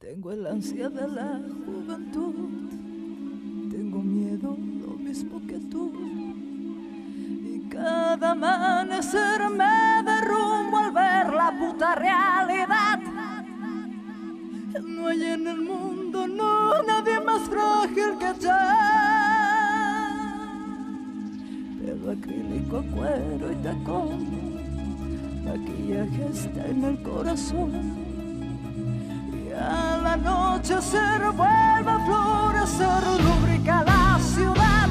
Tengo el ansia de la juventud, tengo miedo lo mismo que tú. Y cada amanecer me derrumbo al ver la puta realidad. No hay en el mundo, no, nadie más frágil que yo. Pelo acrílico, cuero y tacón, maquillaje está en el corazón la noche se vuelve a florecer, lubrica la ciudad.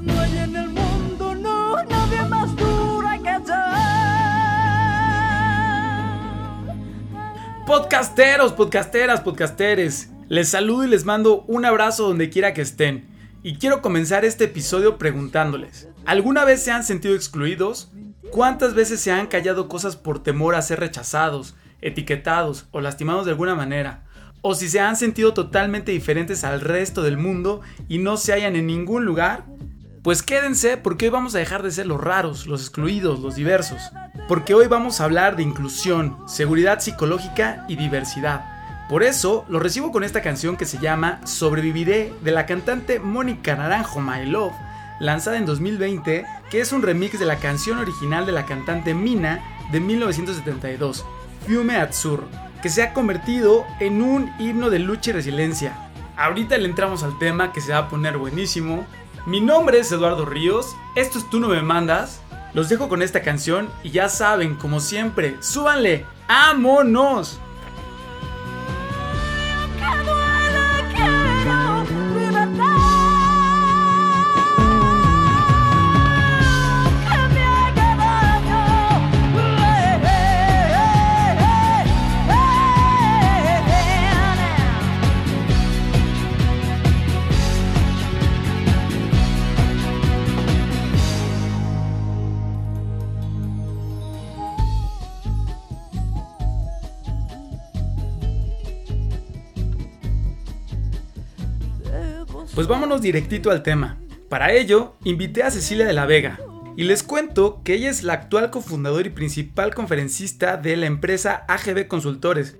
No hay en el mundo, no, nadie más dura que yo. Podcasteros, podcasteras, podcasteres. Les saludo y les mando un abrazo donde quiera que estén. Y quiero comenzar este episodio preguntándoles, ¿alguna vez se han sentido excluidos? ¿Cuántas veces se han callado cosas por temor a ser rechazados? Etiquetados o lastimados de alguna manera, o si se han sentido totalmente diferentes al resto del mundo y no se hallan en ningún lugar, pues quédense porque hoy vamos a dejar de ser los raros, los excluidos, los diversos, porque hoy vamos a hablar de inclusión, seguridad psicológica y diversidad. Por eso lo recibo con esta canción que se llama Sobreviviré de la cantante Mónica Naranjo My Love, lanzada en 2020, que es un remix de la canción original de la cantante Mina de 1972 Fiume Azzurro, que se ha convertido en un himno de lucha y resiliencia. Ahorita le entramos al tema que se va a poner buenísimo. Mi nombre es Eduardo Ríos, esto es Tú no me mandas. Los dejo con esta canción y ya saben, como siempre, súbanle, ¡ámonos! Pues vámonos directito al tema. Para ello, invité a Cecilia de la Vega, y les cuento que ella es la actual cofundadora y principal conferencista de la empresa AGB Consultores,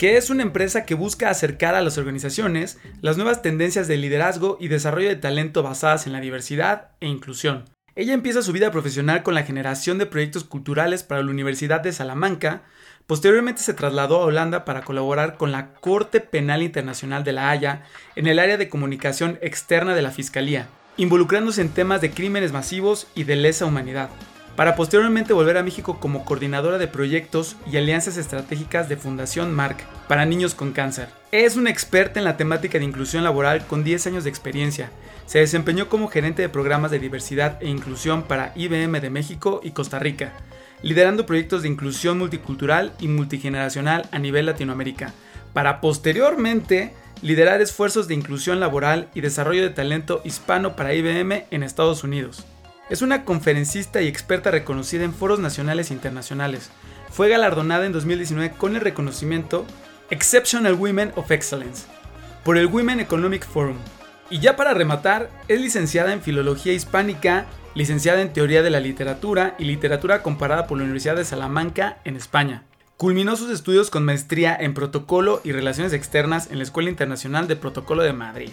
que es una empresa que busca acercar a las organizaciones las nuevas tendencias de liderazgo y desarrollo de talento basadas en la diversidad e inclusión. Ella empieza su vida profesional con la generación de proyectos culturales para la Universidad de Salamanca, Posteriormente se trasladó a Holanda para colaborar con la Corte Penal Internacional de La Haya en el área de comunicación externa de la Fiscalía, involucrándose en temas de crímenes masivos y de lesa humanidad, para posteriormente volver a México como coordinadora de proyectos y alianzas estratégicas de Fundación Marc para niños con cáncer. Es una experta en la temática de inclusión laboral con 10 años de experiencia. Se desempeñó como gerente de programas de diversidad e inclusión para IBM de México y Costa Rica liderando proyectos de inclusión multicultural y multigeneracional a nivel Latinoamérica, para posteriormente liderar esfuerzos de inclusión laboral y desarrollo de talento hispano para IBM en Estados Unidos. Es una conferencista y experta reconocida en foros nacionales e internacionales. Fue galardonada en 2019 con el reconocimiento Exceptional Women of Excellence por el Women Economic Forum. Y ya para rematar, es licenciada en Filología Hispánica licenciada en Teoría de la Literatura y Literatura Comparada por la Universidad de Salamanca, en España. Culminó sus estudios con maestría en Protocolo y Relaciones Externas en la Escuela Internacional de Protocolo de Madrid.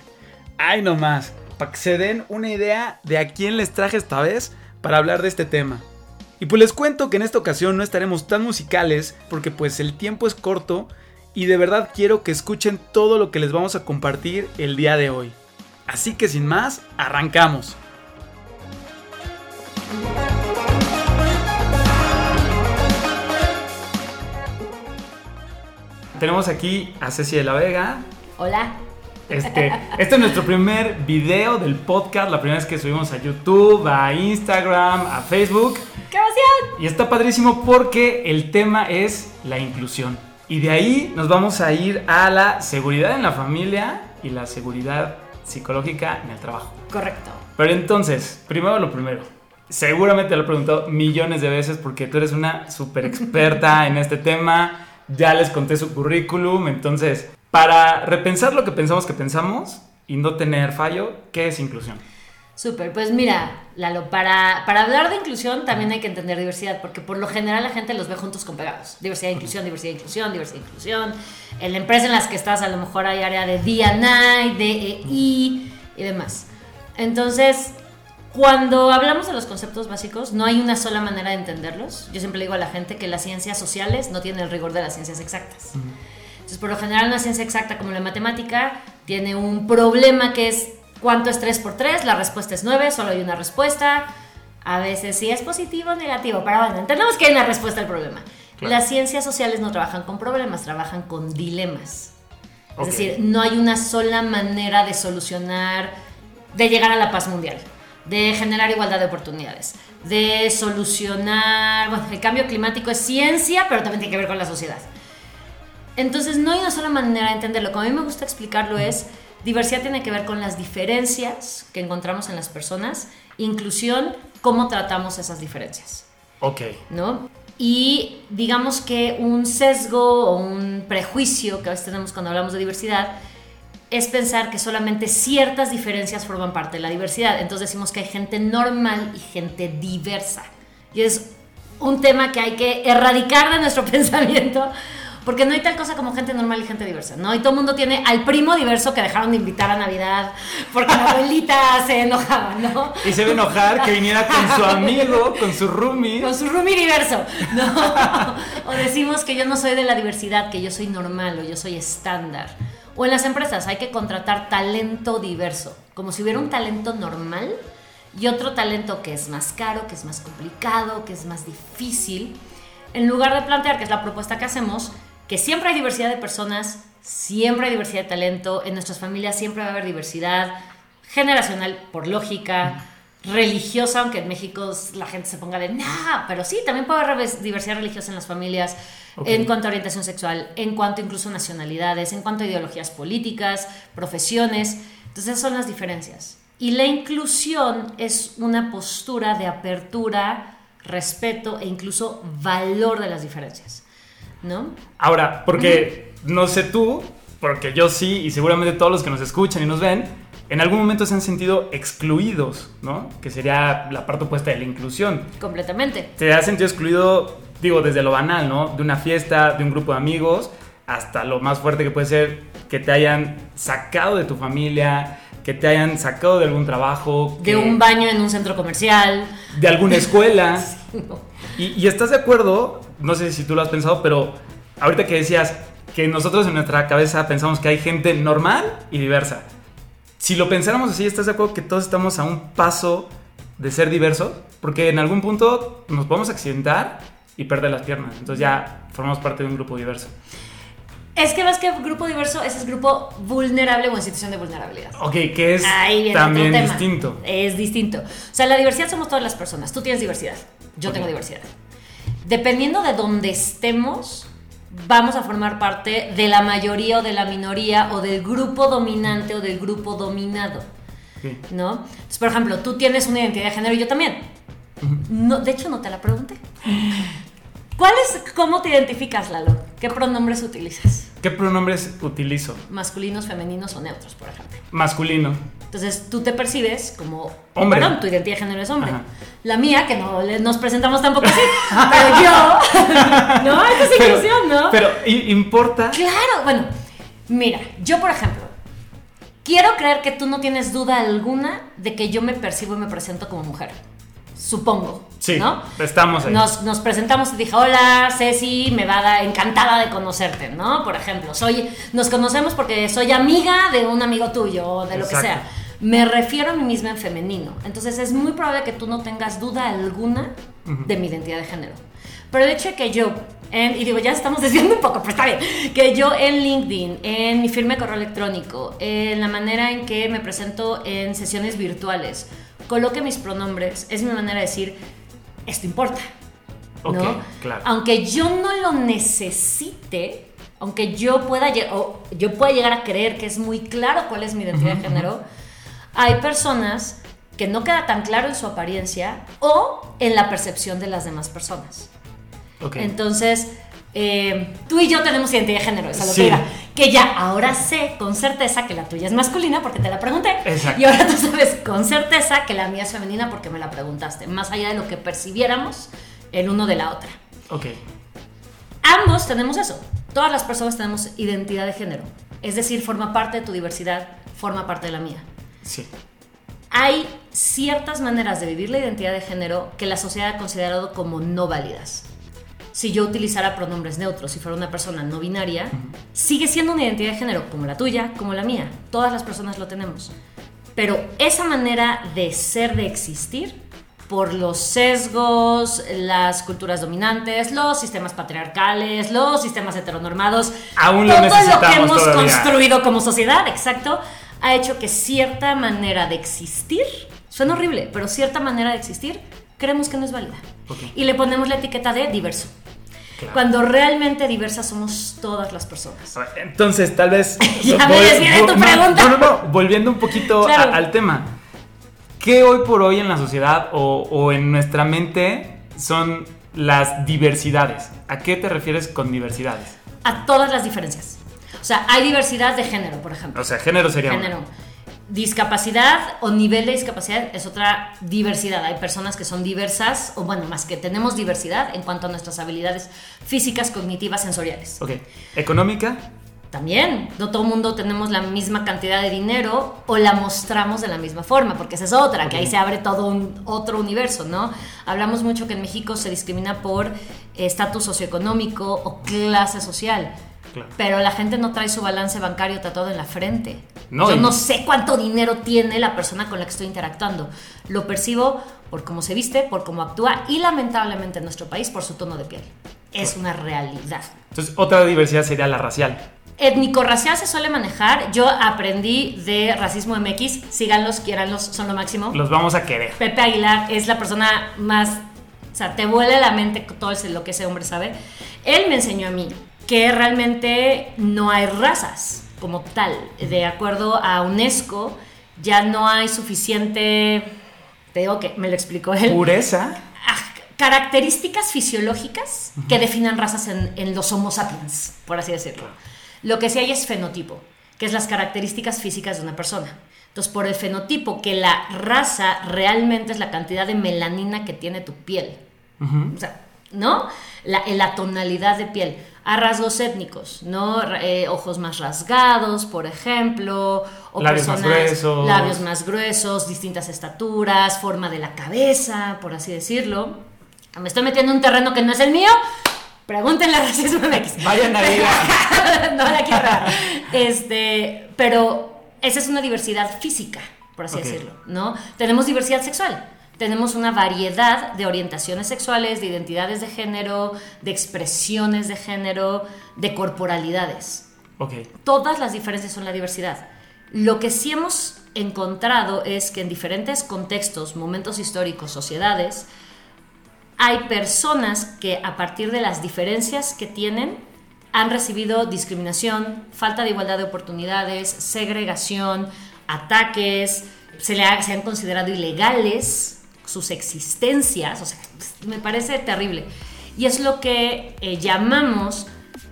¡Ay no más! Para que se den una idea de a quién les traje esta vez para hablar de este tema. Y pues les cuento que en esta ocasión no estaremos tan musicales porque pues el tiempo es corto y de verdad quiero que escuchen todo lo que les vamos a compartir el día de hoy. Así que sin más, arrancamos. Tenemos aquí a Ceci de la Vega. Hola. Este, este es nuestro primer video del podcast, la primera vez que subimos a YouTube, a Instagram, a Facebook. ¡Qué emoción! Y está padrísimo porque el tema es la inclusión. Y de ahí nos vamos a ir a la seguridad en la familia y la seguridad psicológica en el trabajo. Correcto. Pero entonces, primero lo primero. Seguramente lo he preguntado millones de veces porque tú eres una súper experta en este tema. Ya les conté su currículum. Entonces, para repensar lo que pensamos que pensamos y no tener fallo, ¿qué es inclusión? Súper, pues mira, Lalo, para, para hablar de inclusión también hay que entender diversidad, porque por lo general la gente los ve juntos con pegados. Diversidad, inclusión, diversidad, inclusión, diversidad, inclusión. En la empresa en las que estás a lo mejor hay área de D&I, DEI y demás. Entonces, cuando hablamos de los conceptos básicos, no hay una sola manera de entenderlos. Yo siempre digo a la gente que las ciencias sociales no tienen el rigor de las ciencias exactas. Entonces, por lo general, una ciencia exacta como la matemática tiene un problema que es ¿Cuánto es 3 por 3? La respuesta es 9, solo hay una respuesta. A veces sí es positivo o negativo, pero bueno, entendemos que hay una respuesta al problema. Las ciencias sociales no trabajan con problemas, trabajan con dilemas. Es decir, no hay una sola manera de solucionar, de llegar a la paz mundial, de generar igualdad de oportunidades, de solucionar, bueno, el cambio climático es ciencia, pero también tiene que ver con la sociedad. Entonces, no hay una sola manera de entenderlo. Como a mí me gusta explicarlo es Diversidad tiene que ver con las diferencias que encontramos en las personas. Inclusión, cómo tratamos esas diferencias. Ok. ¿No? Y digamos que un sesgo o un prejuicio que a veces tenemos cuando hablamos de diversidad es pensar que solamente ciertas diferencias forman parte de la diversidad. Entonces decimos que hay gente normal y gente diversa. Y es un tema que hay que erradicar de nuestro pensamiento porque no hay tal cosa como gente normal y gente diversa, ¿no? Y todo el mundo tiene al primo diverso que dejaron de invitar a Navidad porque la abuelita se enojaba, ¿no? Y se va a enojar que viniera con su amigo, con su roomie. Con su roomie diverso, ¿no? O decimos que yo no soy de la diversidad, que yo soy normal o yo soy estándar. O en las empresas hay que contratar talento diverso, como si hubiera un talento normal y otro talento que es más caro, que es más complicado, que es más difícil. En lugar de plantear, que es la propuesta que hacemos, que siempre hay diversidad de personas, siempre hay diversidad de talento, en nuestras familias siempre va a haber diversidad generacional por lógica, religiosa, aunque en México la gente se ponga de, no, pero sí, también puede haber diversidad religiosa en las familias, en cuanto a orientación sexual, en cuanto incluso a nacionalidades, en cuanto a ideologías políticas, profesiones. Entonces esas son las diferencias. Y la inclusión es una postura de apertura, respeto e incluso valor de las diferencias. ¿No? Ahora, porque no sé tú, porque yo sí, y seguramente todos los que nos escuchan y nos ven, en algún momento se han sentido excluidos, ¿no? Que sería la parte opuesta de la inclusión. Completamente. Te has sentido excluido, digo, desde lo banal, ¿no? De una fiesta, de un grupo de amigos, hasta lo más fuerte que puede ser que te hayan sacado de tu familia, que te hayan sacado de algún trabajo. De un baño en un centro comercial. De alguna escuela. y, estás de acuerdo, no sé si tú lo has pensado, pero ahorita que decías que nosotros en nuestra cabeza pensamos que hay gente normal y diversa. Si lo pensáramos así, ¿estás de acuerdo que todos estamos a un paso de ser diversos? Porque en algún punto nos podemos accidentar y perder las piernas. Entonces ya formamos parte de un grupo diverso. Es que más que grupo diverso, ese es grupo vulnerable o en situación de vulnerabilidad. Ok, que es también distinto. Es distinto. O sea, la diversidad somos todas las personas. Tú tienes diversidad, yo tengo diversidad. Dependiendo de dónde estemos, vamos a formar parte de la mayoría o de la minoría o del grupo dominante o del grupo dominado. ¿No? Entonces, por ejemplo, tú tienes una identidad de género y yo también. No, de hecho, no te la pregunté. ¿Cuál es, cómo te identificas, Lalo? ¿Qué pronombres utilizas? ¿Qué pronombres utilizo? Masculinos, femeninos o neutros, por ejemplo. Masculino. Entonces tú te percibes como hombre. Perdón, tu identidad de género es hombre. La mía, que no nos presentamos tampoco así, pero yo. no, esta es inclusión, ¿no? Pero ¿importa? Claro, bueno, mira, yo por ejemplo, quiero creer que tú no tienes duda alguna de que yo me percibo y me presento como mujer supongo. Sí, ¿no? estamos ahí. Nos, nos, presentamos y dije, hola, Ceci, me va a dar encantada de conocerte, ¿no? Por ejemplo, soy, nos conocemos porque soy amiga de un amigo tuyo o de lo que sea. Me refiero a mí misma en femenino. Entonces es muy probable que tú no tengas duda alguna de mi identidad de género. Pero el hecho de que yo, en, y digo, ya estamos desviando un poco, pero está bien, que yo en LinkedIn, en mi firme correo electrónico, en la manera en que me presento en sesiones virtuales, coloque mis pronombres, es mi manera de decir, esto importa. ¿no? claro. Aunque yo no lo necesite, aunque yo pueda, o yo pueda llegar a creer que es muy claro cuál es mi identidad de género, hay personas que no queda tan claro en su apariencia o en la percepción de las demás personas. Okay. Entonces, eh, tú y yo tenemos identidad de género, esa lo que ya ahora sé con certeza que la tuya es masculina porque te la pregunté. Exacto. Y ahora tú sabes con certeza que la mía es femenina porque me la preguntaste, más allá de lo que percibiéramos el uno de la otra. Ok. Ambos tenemos eso. Todas las personas tenemos identidad de género. Es decir, forma parte de tu diversidad, forma parte de la mía. Sí. Hay ciertas maneras de vivir la identidad de género que la sociedad ha considerado como no válidas. Si yo utilizara pronombres neutros, si fuera una persona no binaria, sigue siendo una identidad de género como la tuya, como la mía. Todas las personas lo tenemos. Pero esa manera de ser, de existir, por los sesgos, las culturas dominantes, los sistemas patriarcales, los sistemas heteronormados, Aún lo todo lo que necesitamos hemos todavía. construido como sociedad, exacto, ha hecho que cierta manera de existir, suena horrible, pero cierta manera de existir, creemos que no es válida. Ok. Y le ponemos la etiqueta de diverso. Claro. Cuando realmente diversas somos todas las personas. Entonces, tal vez. Ya me desvié de tu pregunta. No, no, no. Volviendo un poquito a- al tema. ¿Qué hoy por hoy en la sociedad o, o en nuestra mente son las diversidades? ¿A qué te refieres con diversidades? A todas las diferencias. O sea, hay diversidad de género, por ejemplo. O sea, género sería. una. Discapacidad o nivel de discapacidad es otra diversidad. Hay personas que son diversas, o bueno, más que tenemos diversidad en cuanto a nuestras habilidades físicas, cognitivas, sensoriales. Ok. Económica. También, no todo el mundo tenemos la misma cantidad de dinero o la mostramos de la misma forma, porque esa es otra, que ahí se abre todo un otro universo, ¿no? Hablamos mucho que en México se discrimina por estatus socioeconómico o clase social. Claro. Pero la gente no trae su balance bancario tatuado en la frente. No, Yo no sé cuánto dinero tiene la persona con la que estoy interactuando. Lo percibo por cómo se viste, por cómo actúa y lamentablemente en nuestro país por su tono de piel. Es una realidad. Entonces, otra diversidad sería la racial. Étnico-racial se suele manejar. Yo aprendí de Racismo MX. Síganlos, quiéranlos, son lo máximo. Los vamos a querer. Pepe Aguilar es la persona más. O sea, te vuela la mente todo lo que ese hombre sabe. Él me enseñó a mí que realmente no hay razas como tal. De acuerdo a UNESCO, ya no hay suficiente. Te digo que me lo explicó él Pureza. ah, características fisiológicas que definan razas en, en los Homo sapiens, por así decirlo. Lo que sí hay es fenotipo, que es las características físicas de una persona. Entonces, por el fenotipo, que la raza realmente es la cantidad de melanina que tiene tu piel. O sea, ¿no? La, la tonalidad de piel. A rasgos étnicos, ¿no? Eh, ojos más rasgados, por ejemplo. O Labios más gruesos. Labios más gruesos, distintas estaturas, forma de la cabeza, por así decirlo. Me estoy metiendo en un terreno que no es el mío. Pregúntenle a Racismo MX. Vaya Navidad. no la quiero. Este, pero esa es una diversidad física, por así decirlo, ¿no? Tenemos diversidad sexual. Tenemos una variedad de orientaciones sexuales, de identidades de género, de expresiones de género, de corporalidades. Ok. Todas las diferencias son la diversidad. Lo que sí hemos encontrado es que en diferentes contextos, momentos históricos, sociedades, hay personas que a partir de las diferencias que tienen han recibido discriminación, falta de igualdad de oportunidades, segregación, ataques, se, le ha- se han considerado ilegales sus existencias, o sea, me parece terrible. Y es lo que eh, llamamos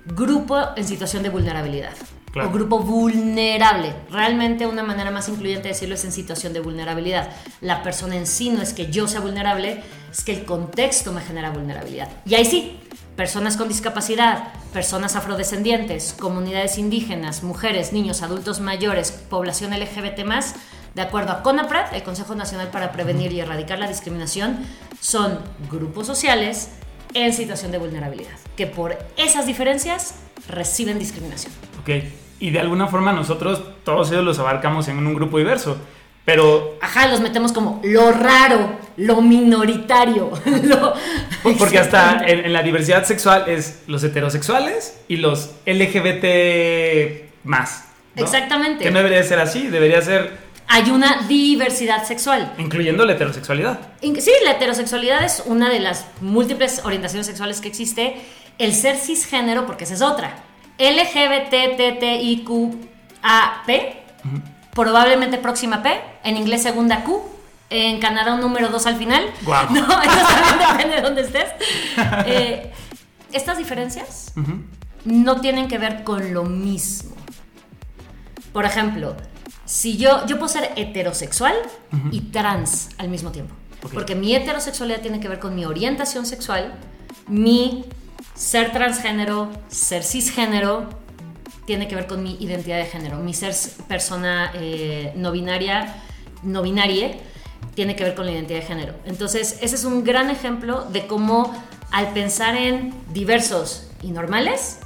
grupo en situación de vulnerabilidad. Claro. O grupo vulnerable. Realmente una manera más incluyente de decirlo es en situación de vulnerabilidad. La persona en sí no es que yo sea vulnerable, es que el contexto me genera vulnerabilidad. Y ahí sí, personas con discapacidad, personas afrodescendientes, comunidades indígenas, mujeres, niños, adultos mayores, población LGBT de acuerdo a CONAPRED, el Consejo Nacional para Prevenir y Erradicar la Discriminación, son grupos sociales en situación de vulnerabilidad, que por esas diferencias reciben discriminación. Ok. Y de alguna forma nosotros todos ellos los abarcamos en un grupo diverso. Pero Ajá, los metemos como lo raro, lo minoritario, lo... Porque hasta en, en la diversidad sexual es los heterosexuales y los LGBT más. ¿no? Exactamente. Que no debería ser así, debería ser Hay una diversidad sexual. incluyendo la heterosexualidad. Sí, la heterosexualidad es una de las múltiples orientaciones sexuales que existe. El ser cisgénero, porque esa es otra. LGBTTIQAP, probablemente próxima P, en inglés segunda Q, en Canadá un número 2 al final. Guau. No, eso también depende de dónde estés. Eh, estas diferencias no tienen que ver con lo mismo. Por ejemplo, si yo, yo puedo ser heterosexual y trans al mismo tiempo. Porque mi heterosexualidad tiene que ver con mi orientación sexual, mi ser transgénero, ser cisgénero, tiene que ver con mi identidad de género. Mi ser persona eh, no binaria, no binaria, tiene que ver con la identidad de género. Entonces, ese es un gran ejemplo de cómo al pensar en diversos y normales,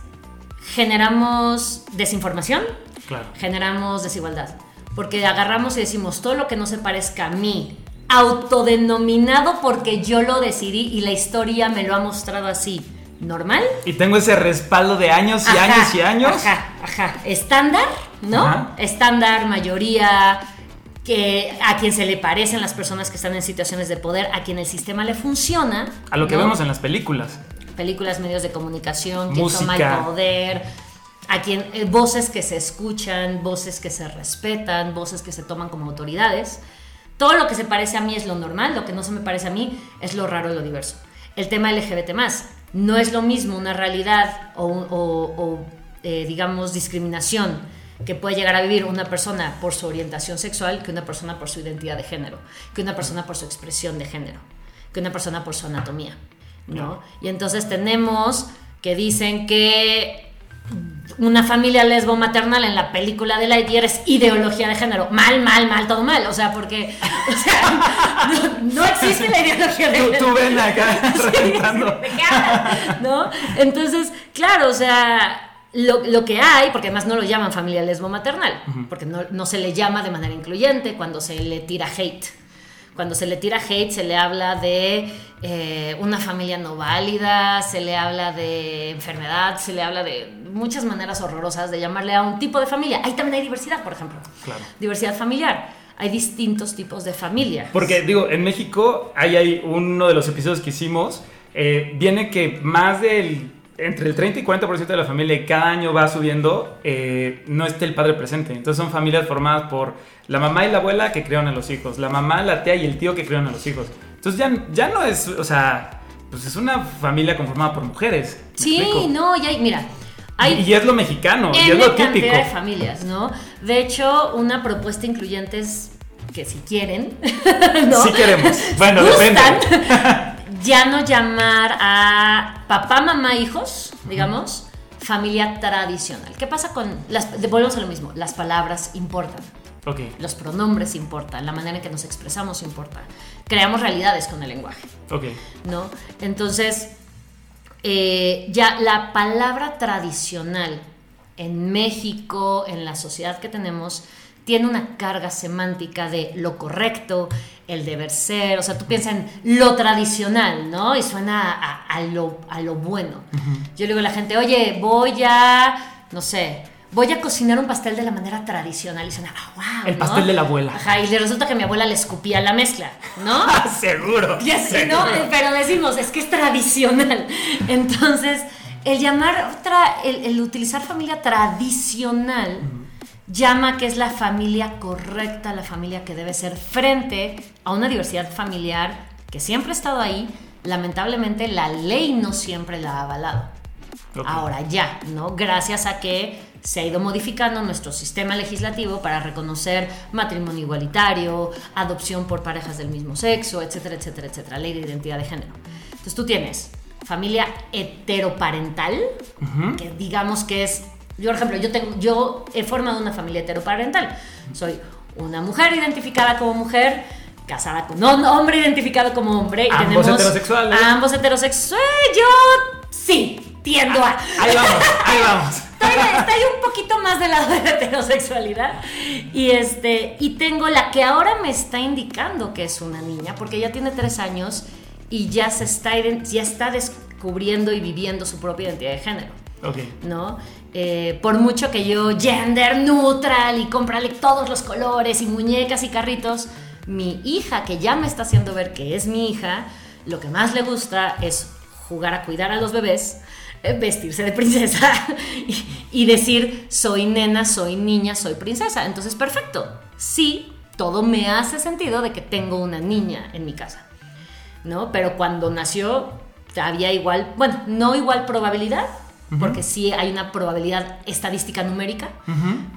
generamos desinformación, Claro. generamos desigualdad. Porque agarramos y decimos todo lo que no se parezca a mí, autodenominado porque yo lo decidí y la historia me lo ha mostrado así. ¿Normal? Y tengo ese respaldo de años y Ajá, años y años. Ajá, ajá. Estándar, ¿no? Ajá. Estándar, mayoría, que a quien se le parecen las personas que están en situaciones de poder, a quien el sistema le funciona. A lo que ¿no? vemos en las películas. películas, medios de comunicación, quien Música. toma el poder, a quien eh, voces que se escuchan, voces que se respetan, voces que se toman como autoridades. Todo lo que se parece a mí es lo normal, lo que no se me parece a mí es lo raro y lo diverso. El tema LGBT no es lo mismo una realidad o- o, eh, digamos discriminación que puede llegar a vivir una persona por su orientación sexual que una persona por su identidad de género, que una persona por su expresión de género, que una persona por su anatomía. ¿no? Y entonces tenemos que dicen que una familia lesbo maternal en la película de Lightyear es ideología de género. Mal, mal, mal, todo mal. O sea, porque o sea, no, no existe la ideología de Tú, género. tú ven acá. ¿No? Entonces, claro, o sea, lo, lo que hay, porque además no lo llaman familia lesbo maternal, porque no, no se le llama de manera incluyente cuando se le tira hate. Cuando se le tira hate se le habla de eh, una familia no válida, se le habla de enfermedad, se le habla de muchas maneras horrorosas de llamarle a un tipo de familia. Ahí también hay diversidad, por ejemplo. Claro. Diversidad familiar. Hay distintos tipos de familia. Porque, digo, en México, ahí hay uno de los episodios que hicimos, eh, viene que más del, entre el 30 y 40% de la familia cada año va subiendo, eh, no esté el padre presente. Entonces son familias formadas por la mamá y la abuela que crearon a los hijos, la mamá, la tía y el tío que crearon a los hijos. Entonces ya, ya no es, o sea, pues es una familia conformada por mujeres. ¿me Sí, explico? no, y hay, mira, hay Y, es lo mexicano, y es lo típico. de familias, ¿no? De hecho, una propuesta incluyente es que si quieren, ¿no? Sí queremos. Bueno, depende. ya no llamar a papá, mamá, hijos, digamos, familia tradicional. ¿Qué pasa con las volvemos a lo mismo, las palabras importan. Ok, Los pronombres importan, la manera en que nos expresamos importa. Creamos realidades con el lenguaje. ok. ¿no? Entonces, eh, ya la palabra tradicional en México, en la sociedad que tenemos, tiene una carga semántica de lo correcto, el deber ser, o sea, tú piensas en lo tradicional, ¿no? Y suena a, a lo, a lo bueno. Yo le digo a la gente, oye, voy a, no sé, voy a cocinar un pastel de la manera tradicional. Y suena, ah, wow. El pastel de la abuela. Ajá, y le resulta que mi abuela le escupía la mezcla, ¿no? Seguro. Y así, ¿no? Pero decimos, es que es tradicional. Entonces, el llamar otra, el, el utilizar familia tradicional llama que es la familia correcta, la familia que debe ser frente a una diversidad familiar que siempre ha estado ahí. Lamentablemente, la ley no siempre la ha avalado. Ahora ya, ¿no? Gracias a que se ha ido modificando nuestro sistema legislativo para reconocer matrimonio igualitario, adopción por parejas del mismo sexo, etcétera, etcétera, etcétera, ley de identidad de género. Entonces tú tienes familia heteroparental, que digamos que es, yo por ejemplo, yo, tengo, yo he formado una familia heteroparental. Soy una mujer identificada como mujer, casada con un hombre identificado como hombre. Y Ambos tenemos heterosexuales. Ambos heterosexuales. Yo sí, tiendo a... Ahí vamos, ahí vamos. Estoy, un poquito más del lado de la heterosexualidad. Y este, y tengo la que ahora me está indicando que es una niña, porque ya tiene tres años y ya se está, ya está descubriendo y viviendo su propia identidad de género. Ok. ¿no? Eh, por mucho que yo gender neutral y comprarle todos los colores y muñecas y carritos, mi hija, que ya me está haciendo ver que es mi hija, lo que más le gusta es jugar a cuidar a los bebés, eh, vestirse de princesa y, y decir, soy nena, soy niña, soy princesa. Entonces, perfecto. Sí, todo me hace sentido de que tengo una niña en mi casa. ¿no? Pero cuando nació había igual, bueno, no igual probabilidad, porque sí hay una probabilidad estadística numérica,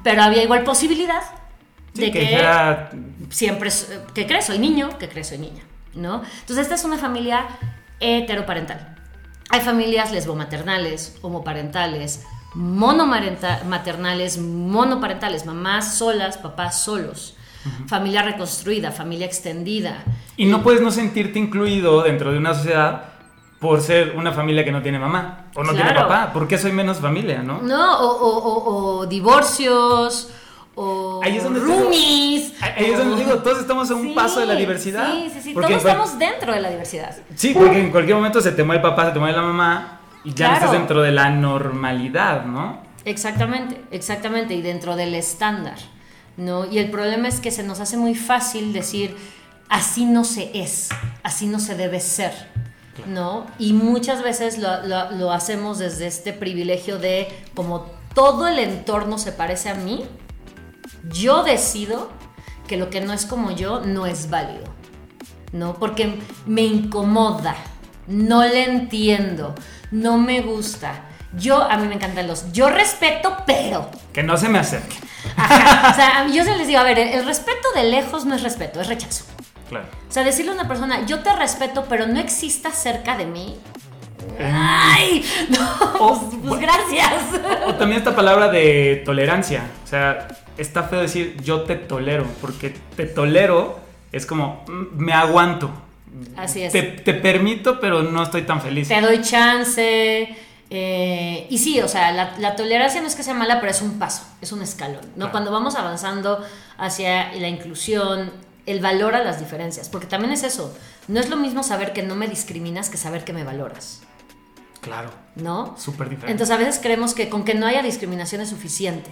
pero había igual posibilidad de que, siempre, que crees, soy niño, que crees, soy niña, ¿no? Entonces esta es una familia heteroparental. Hay familias lesbomaternales, homoparentales, monomaternales, monoparentales, mamás solas, papás solos. Familia reconstruida, familia extendida. Y no puedes no sentirte incluido dentro de una sociedad por ser una familia que no tiene mamá o no tiene papá. ¿Por qué soy menos familia, no? No, o, divorcios, o ahí es donde roomies. ahí es donde digo, todos estamos a un paso de la diversidad. Sí, sí, sí, todos estamos dentro de la diversidad. Sí, porque en cualquier momento se te muere el papá, se te muere la mamá y ya no estás dentro de la normalidad, ¿no? Exactamente, exactamente, y dentro del estándar. ¿no? Y el problema es que se nos hace muy fácil decir, así no se es, así no se debe ser, ¿no? Y muchas veces lo, hacemos desde este privilegio de, como todo el entorno se parece a mí, yo decido que lo que no es como yo no es válido, ¿no? Porque me incomoda, no le entiendo, no me gusta. Yo, a mí me encantan los, yo respeto, pero... Que no se me acerque. O sea, yo se les digo, a ver, el, respeto de lejos no es respeto, es rechazo. Claro. O sea, decirle a una persona, yo te respeto, pero no existas cerca de mí. ¡Ay! No, pues, pues gracias. O, también esta palabra de tolerancia. O sea, está feo decir yo te tolero, porque te tolero es como mm, me aguanto. Así es. Te, te permito, pero no estoy tan feliz. Te doy chance eh, y sí, o sea, la, tolerancia no es que sea mala, pero es un paso, es un escalón, ¿no? Cuando vamos avanzando hacia la inclusión, el valor a las diferencias, porque también es eso, no es lo mismo saber que no me discriminas que saber que me valoras. Claro. ¿No? Súper diferente. Entonces a veces creemos que con que no haya discriminación es suficiente.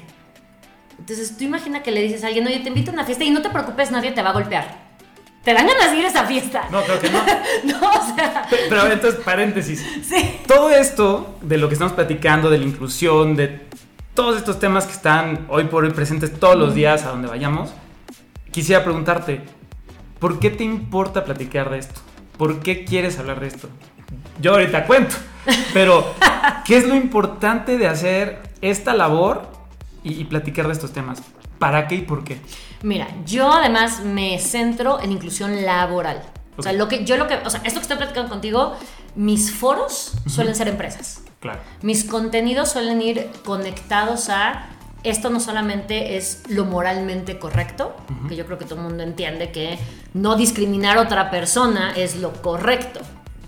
Entonces tú imagina que le dices a alguien, oye, te invito a una fiesta y no te preocupes, nadie te va a golpear. ¿Te dan ganas de ir a esa fiesta? No, creo que no. no, o sea. Pero, ver, entonces, paréntesis. Sí. Todo esto de lo que estamos platicando, de la inclusión, de todos estos temas que están hoy por hoy presentes todos los días a donde vayamos, quisiera preguntarte, ¿por qué te importa platicar de esto? ¿Por qué quieres hablar de esto? Yo ahorita cuento, pero ¿qué es lo importante de hacer esta labor y platicar de estos temas? ¿Para qué y por qué? Mira, yo además me centro en inclusión laboral. O sea, lo que yo lo que, o sea, esto que estoy platicando contigo, mis foros suelen ser empresas. Claro. Mis contenidos suelen ir conectados a esto no solamente es lo moralmente correcto, que yo creo que todo el mundo entiende que no discriminar a otra persona es lo correcto.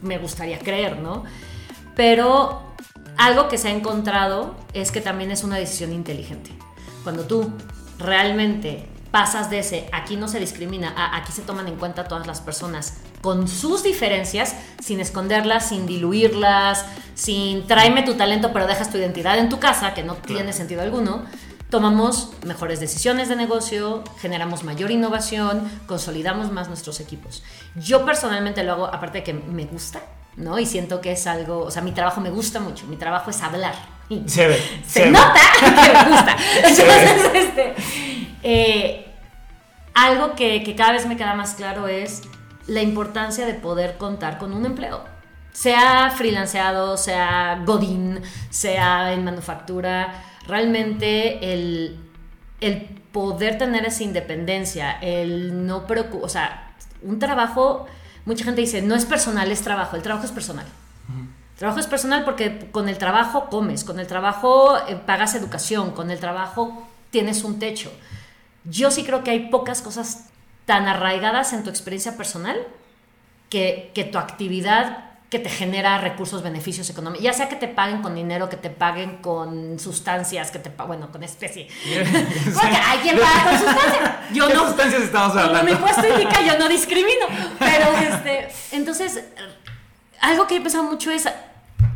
Me gustaría creer, ¿no? Pero algo que se ha encontrado es que también es una decisión inteligente. Cuando tú realmente pasas de ese aquí no se discrimina a aquí se toman en cuenta todas las personas con sus diferencias, sin esconderlas, sin diluirlas, sin tráeme tu talento pero dejas tu identidad en tu casa, que no tiene sentido alguno, tomamos mejores decisiones de negocio, generamos mayor innovación, consolidamos más nuestros equipos. Yo personalmente lo hago, aparte de que me gusta, ¿no? Y siento que es algo, o sea, mi trabajo me gusta mucho, mi trabajo es hablar. Se ve. Se, nota que me gusta. Entonces, este, eh, algo que, que cada vez me queda más claro es la importancia de poder contar con un empleo. Sea freelanceado, sea godín, sea en manufactura, realmente el, el poder tener esa independencia, el no preocupar, o sea, un trabajo mucha gente dice, no es personal, es trabajo. El trabajo es personal. El trabajo es personal porque con el trabajo comes, con el trabajo eh, pagas educación, con el trabajo tienes un techo. Yo sí creo que hay pocas cosas tan arraigadas en tu experiencia personal que, que tu actividad que te genera recursos, beneficios económicos, ya sea que te paguen con dinero, que te paguen con sustancias, que te bueno, con especie. Porque hay quien paga con sustancias. Yo ¿Qué no. sustancias estamos hablando? Como mi puesto indica, yo no discrimino. Pero este, entonces, algo que he pensado mucho es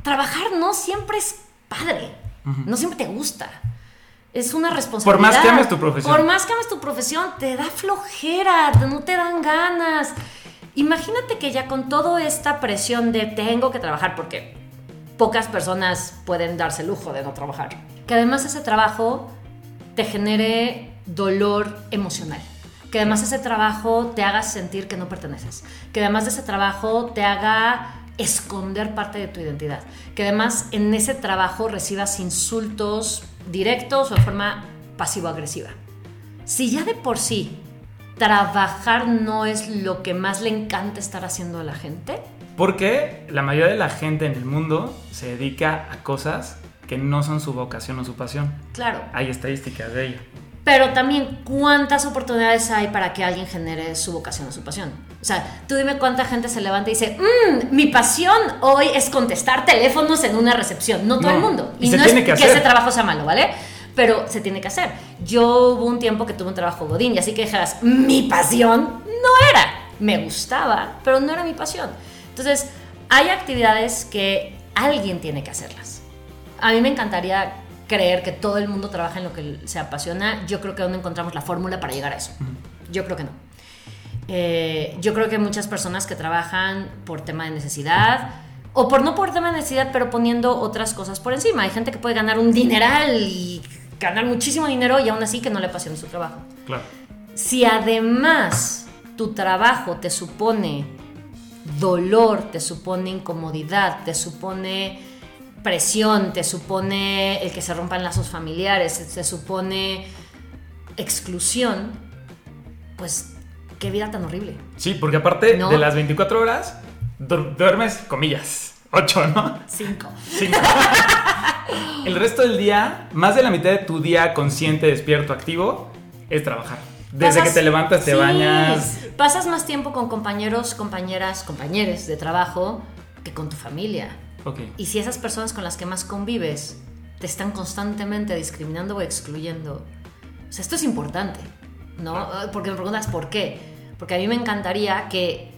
trabajar no siempre es padre, no siempre te gusta. Es una responsabilidad. Por más que ames tu profesión. Por más que ames tu profesión, te da flojera, no te dan ganas. Imagínate que ya con toda esta presión de tengo que trabajar, porque pocas personas pueden darse el lujo de no trabajar, que además ese trabajo te genere dolor emocional, que además ese trabajo te haga sentir que no perteneces, que además de ese trabajo te haga esconder parte de tu identidad. Que además en ese trabajo recibas insultos directos o de forma pasivo-agresiva. Si ya de por sí trabajar no es lo que más le encanta estar haciendo a la gente. Porque la mayoría de la gente en el mundo se dedica a cosas que no son su vocación o su pasión. Claro. Hay estadísticas de ello. Pero también, ¿cuántas oportunidades hay para que alguien genere su vocación o su pasión? O sea, tú dime cuánta gente se levanta y dice, mmm, mi pasión hoy es contestar teléfonos en una recepción. No todo No, el mundo. y se no tiene es que que, hacer. ese trabajo sea malo, ¿vale? Pero se tiene que hacer. Yo hubo un tiempo que tuve un trabajo godín y así que dijeras, mi pasión no era. Me gustaba, pero no era mi pasión. Entonces, hay actividades que alguien tiene que hacerlas. A mí me encantaría creer que todo el mundo trabaja en lo que se apasiona. Yo creo que aún no encontramos la fórmula para llegar a eso. Yo creo que no. Eh, yo creo que hay muchas personas que trabajan por tema de necesidad o por no por tema de necesidad, pero poniendo otras cosas por encima. Hay gente que puede ganar un dineral y ganar muchísimo dinero y aún así que no le apasiona su trabajo. Claro. Si además tu trabajo te supone dolor, te supone incomodidad, te supone presión, te supone el que se rompan lazos familiares, te supone exclusión, pues qué vida tan horrible. Sí, porque aparte No. de las 24 horas, duermes, comillas, 8, ¿no? Cinco. Cinco. El resto del día, más de la mitad de tu día consciente, despierto, activo, es trabajar. Desde Pasas- que te levantas, te sí, bañas. Pasas más tiempo con compañeros, compañeras, compañeros de trabajo que con tu familia. Ok. Y si esas personas con las que más convives te están constantemente discriminando o excluyendo, o sea, esto es importante, ¿no? Porque me preguntas por qué. Porque a mí me encantaría que,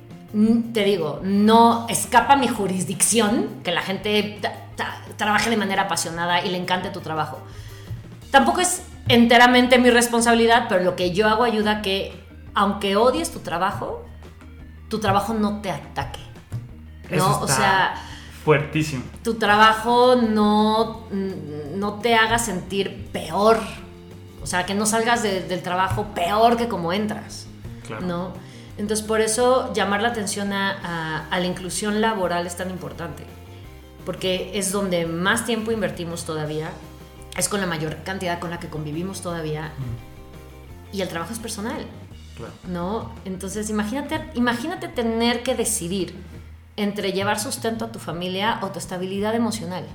te digo, no escapa mi jurisdicción, que la gente trabaje de manera apasionada y le encante tu trabajo. Tampoco es enteramente mi responsabilidad, pero lo que yo hago ayuda a que, aunque odies tu trabajo, tu trabajo no te ataque. Eso ¿no? O está sea, Fuertísimo. tu trabajo no, no te haga sentir peor. O sea, que no salgas de- del trabajo peor que como entras. Claro. ¿no? Entonces, por eso llamar la atención a, a- a la inclusión laboral es tan importante. Porque es donde más tiempo invertimos todavía, es con la mayor cantidad con la que convivimos todavía. Y el trabajo es personal. Claro. ¿no? Entonces, imagínate, imagínate tener que decidir entre llevar sustento a tu familia o tu estabilidad emocional,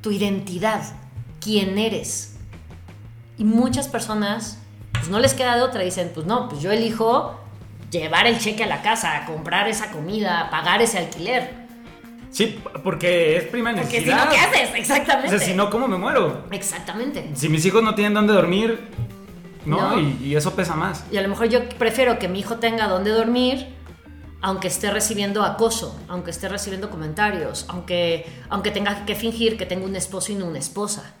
tu identidad, quién eres. Y muchas personas, pues no les queda de otra, dicen, pues no, pues yo elijo llevar el cheque a la casa, comprar esa comida, pagar ese alquiler. Sí, porque es prima Porque si necesidad. no, ¿qué haces? O Exactamente. sea, si no, ¿cómo me muero? Exactamente. Si mis hijos no tienen dónde dormir, ¿no? No. Y, y eso pesa más. Y a lo mejor yo prefiero que mi hijo tenga donde dormir, aunque esté recibiendo acoso, aunque esté recibiendo comentarios, aunque, aunque tenga que fingir que tengo un esposo y no una esposa.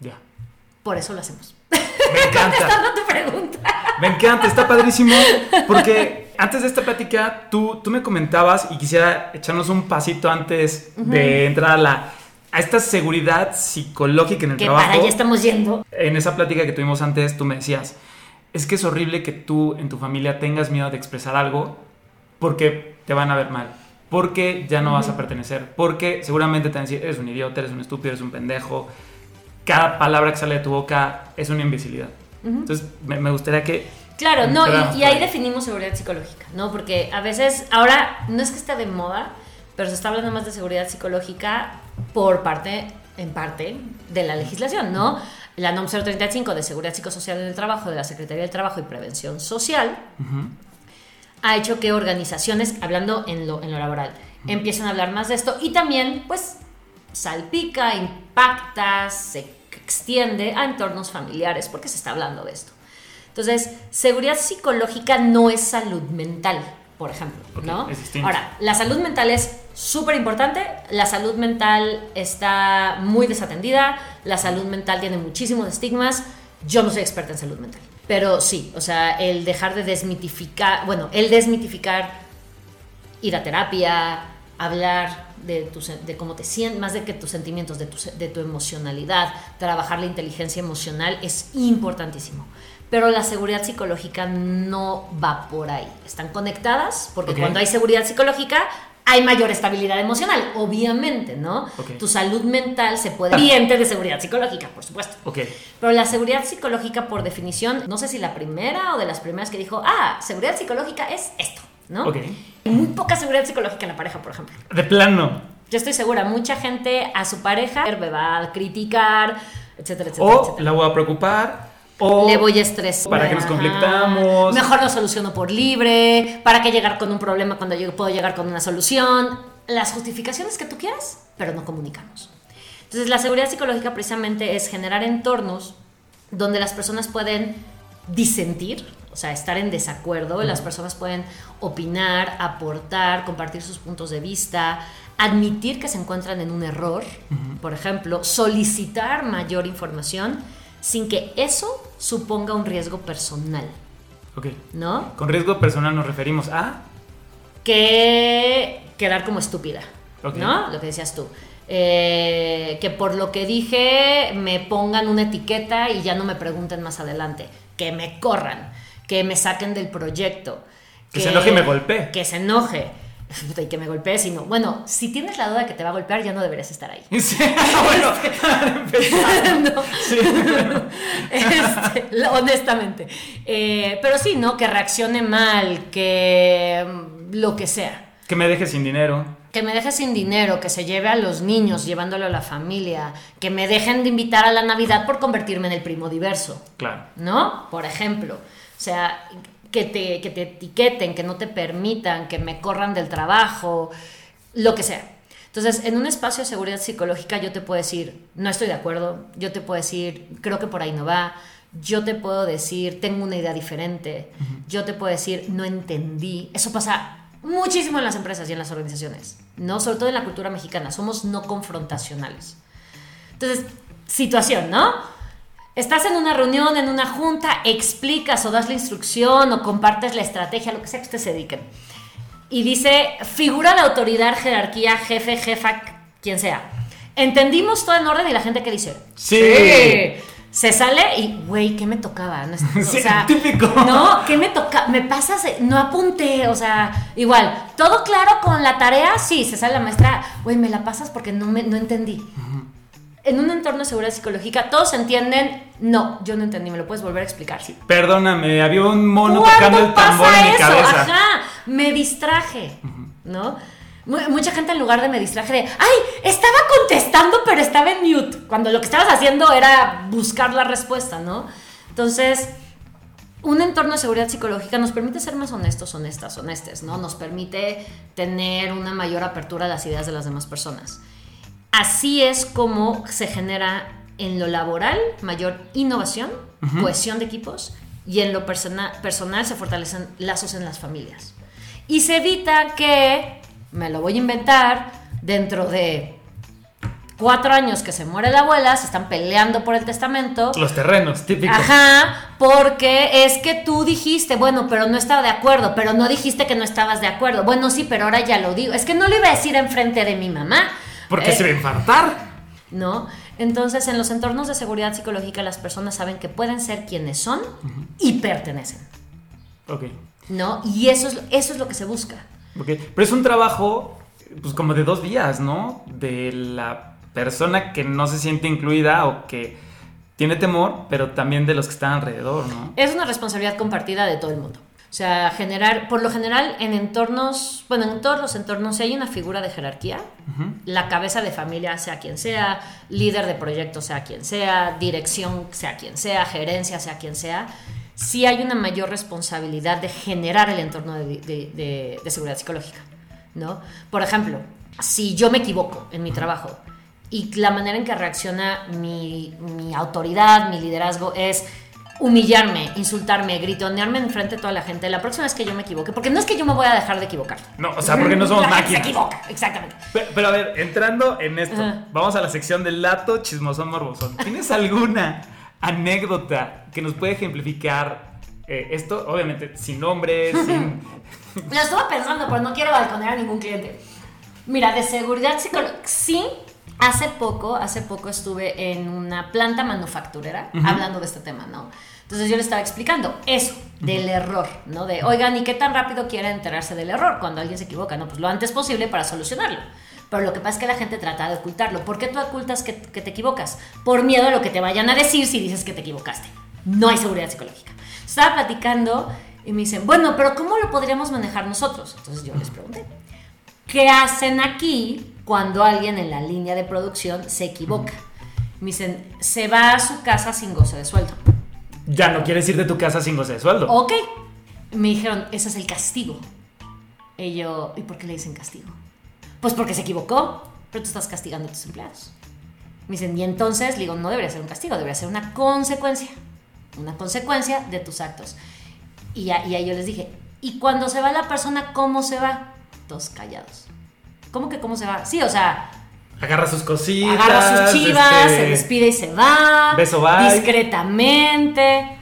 Ya. Por eso lo hacemos. Me encanta. Contestando tu pregunta. Me encanta, está padrísimo. Porque antes de esta plática, tú, tú me comentabas y quisiera echarnos un pasito antes de entrar a la a esta seguridad psicológica en el Que trabajo. para allá estamos yendo. En esa plática que tuvimos antes, tú me decías, es que es horrible que tú en tu familia tengas miedo de expresar algo porque te van a ver mal, porque ya no vas a pertenecer, porque seguramente te van a decir, eres un idiota, eres un estúpido, eres un pendejo. Cada palabra que sale de tu boca es una imbecilidad. Entonces, me, me gustaría que... Claro, no, y, ahí definimos seguridad psicológica, ¿no? Porque a veces, ahora, no es que esté de moda, pero se está hablando más de seguridad psicológica por parte, en parte, de la legislación, ¿no? La NOM 035 de Seguridad Psicosocial en el Trabajo de la Secretaría del Trabajo y Prevención Social ha hecho que organizaciones, hablando en lo, en lo laboral, empiecen a hablar más de esto y también, pues, salpica, impacta, se extiende a entornos familiares porque se está hablando de esto. Entonces, seguridad psicológica no es salud mental, por ejemplo, ¿no? Ahora, la salud mental es súper importante, la salud mental está muy desatendida, la salud mental tiene muchísimos estigmas, yo no soy experta en salud mental, pero sí, o sea, el dejar de desmitificar, bueno, el desmitificar, ir a terapia, hablar de, tu, de cómo te sientes, más de que tus sentimientos, de tu, se- de tu emocionalidad, trabajar la inteligencia emocional es importantísimo. Pero la seguridad psicológica no va por ahí. Están conectadas porque cuando hay seguridad psicológica hay mayor estabilidad emocional, obviamente, ¿no? Tu salud mental se puede... Ambiente de seguridad psicológica, por supuesto. Pero la seguridad psicológica, por definición, no sé si la primera o de las primeras que dijo, ah, seguridad psicológica es esto, ¿no? Hay muy poca seguridad psicológica en la pareja, por ejemplo. De plano. Yo estoy segura, mucha gente a su pareja me va a criticar, etcétera, etcétera, O etcétera. la voy a preocupar. O Le voy a estresar. ¿Para qué nos conflictamos? Mejor lo soluciono por libre. ¿Para qué llegar con un problema cuando yo puedo llegar con una solución? Las justificaciones que tú quieras, pero no comunicamos. Entonces, la seguridad psicológica precisamente es generar entornos donde las personas pueden disentir, o sea, estar en desacuerdo, las personas pueden opinar, aportar, compartir sus puntos de vista, admitir que se encuentran en un error, por ejemplo, solicitar mayor información sin que eso suponga un riesgo personal, Ok. ¿no? Con riesgo personal nos referimos a. Que quedar como estúpida. ¿no? Lo que decías tú. Eh, que por lo que dije me pongan una etiqueta y ya no me pregunten más adelante. Que me corran, que me saquen del proyecto. Que se enoje y me golpee. Que se enoje. Y que me golpee, sino, bueno, si tienes la duda que te va a golpear, ya no deberías estar ahí. Sí, bueno. No. Sí. Este, honestamente. Eh, pero sí, ¿no? Que reaccione mal, que mm, lo que sea. Que me deje sin dinero. Que me deje sin dinero, que se lleve a los niños llevándolo a la familia, que me dejen de invitar a la Navidad por convertirme en el primo diverso, Claro. ¿no? Por ejemplo. O sea, que te, que te etiqueten, que no te permitan, que me corran del trabajo, lo que sea. Entonces, en un espacio de seguridad psicológica yo te puedo decir, no estoy de acuerdo, yo te puedo decir, creo que por ahí no va, yo te puedo decir, tengo una idea diferente, yo te puedo decir, no entendí. Eso pasa muchísimo en las empresas y en las organizaciones, ¿no? Sobre todo en la cultura mexicana, somos no confrontacionales. Entonces, situación, ¿no? Estás en una reunión, en una junta, explicas o das la instrucción o compartes la estrategia, lo que sea que ustedes se dediquen. Y dice, figura de autoridad, jerarquía, jefe, jefa, quien sea. Entendimos todo en orden y la gente que dice, Sí. Se sale y, güey, ¿qué me tocaba? No, o Sí, sea, típico. No, ¿qué me toca? Me pasas, no apunté, o sea, igual, todo claro con la tarea, sí, se sale la maestra, güey, me la pasas porque no, me, no entendí. En un entorno de seguridad psicológica, todos entienden, no, yo no entendí, me lo puedes volver a explicar. Perdóname, había un mono ¿Cuándo tocando el tambor pasa en mi eso? cabeza. Ajá, me distraje, ¿no? Mu- Mucha gente en lugar de me distraje de, ay, estaba contestando pero estaba en mute, cuando lo que estabas haciendo era buscar la respuesta, ¿no? Entonces, un entorno de seguridad psicológica nos permite ser más honestos, honestas, honestes, ¿no? Nos permite tener una mayor apertura a las ideas de las demás personas. Así es como se genera en lo laboral mayor innovación, cohesión de equipos y en lo persona- personal se fortalecen lazos en las familias. Y se evita que, me lo voy a inventar, dentro de cuatro años que se muere la abuela, se están peleando por el testamento. Los terrenos, típico. Ajá, porque es que tú dijiste, bueno, pero no estaba de acuerdo, pero no dijiste que no estabas de acuerdo. Bueno, sí, pero ahora ya lo digo. Es que no lo iba a decir enfrente de mi mamá. Porque Eh, se va a infartar. ¿No? Entonces, en los entornos de seguridad psicológica, las personas saben que pueden ser quienes son y pertenecen. Ok. ¿No? Y eso es, eso es lo que se busca. ok. Pero es un trabajo, pues como de dos vías, ¿no? De la persona que no se siente incluida o que tiene temor, pero también de los que están alrededor, ¿no? Es una responsabilidad compartida de todo el mundo. O sea, generar, por lo general, en entornos, bueno, en todos los entornos, si hay una figura de jerarquía, la cabeza de familia, sea quien sea, líder de proyecto, sea quien sea, dirección, sea quien sea, gerencia, sea quien sea, sí hay una mayor responsabilidad de generar el entorno de, de- de- de seguridad psicológica, ¿no? Por ejemplo, si yo me equivoco en mi trabajo y la manera en que reacciona mi, mi autoridad, mi liderazgo es humillarme, insultarme, gritonearme enfrente de toda la gente la próxima vez que yo me equivoque, porque no es que yo me voy a dejar de equivocar. No, o sea, porque no somos la gente máquinas. se equivoca, exactamente. Pe- Pero, a ver, entrando en esto, vamos a la sección del lato chismosón morbosón. ¿Tienes alguna anécdota que nos puede ejemplificar eh, esto? Obviamente, sin nombres, sin... Lo estuve pensando, pero no quiero balconear a ningún cliente. Mira, de seguridad psicológica, sí, Hace poco, hace poco estuve en una planta manufacturera hablando de este tema, ¿no? Entonces yo le estaba explicando eso, del error, ¿no? De, oigan, ¿y qué tan rápido quiere enterarse del error cuando alguien se equivoca? No, pues lo antes posible para solucionarlo. Pero lo que pasa es que la gente trata de ocultarlo. ¿Por qué tú ocultas que, que te equivocas? Por miedo a lo que te vayan a decir si dices que te equivocaste. No hay seguridad psicológica. Estaba platicando y me dicen, bueno, pero ¿cómo lo podríamos manejar nosotros? Entonces yo les pregunté, ¿qué hacen aquí cuando alguien en la línea de producción se equivoca? Me dicen, se va a su casa sin goce de sueldo. Ya no quieres ir de tu casa sin goce de sueldo. Ok. Me dijeron, ese es el castigo. Y yo, ¿y por qué le dicen castigo? Pues porque se equivocó, pero tú estás castigando a tus empleados. Me dicen, y entonces, le digo, no debería ser un castigo, debería ser una consecuencia. Una consecuencia de tus actos. Y, ahí yo les dije, ¿y cuando se va la persona, cómo se va? Todos callados. ¿Cómo que cómo se va? Sí, o sea... Agarra sus cositas. Agarra sus chivas, este, se despide y se va. Beso bye. Discretamente.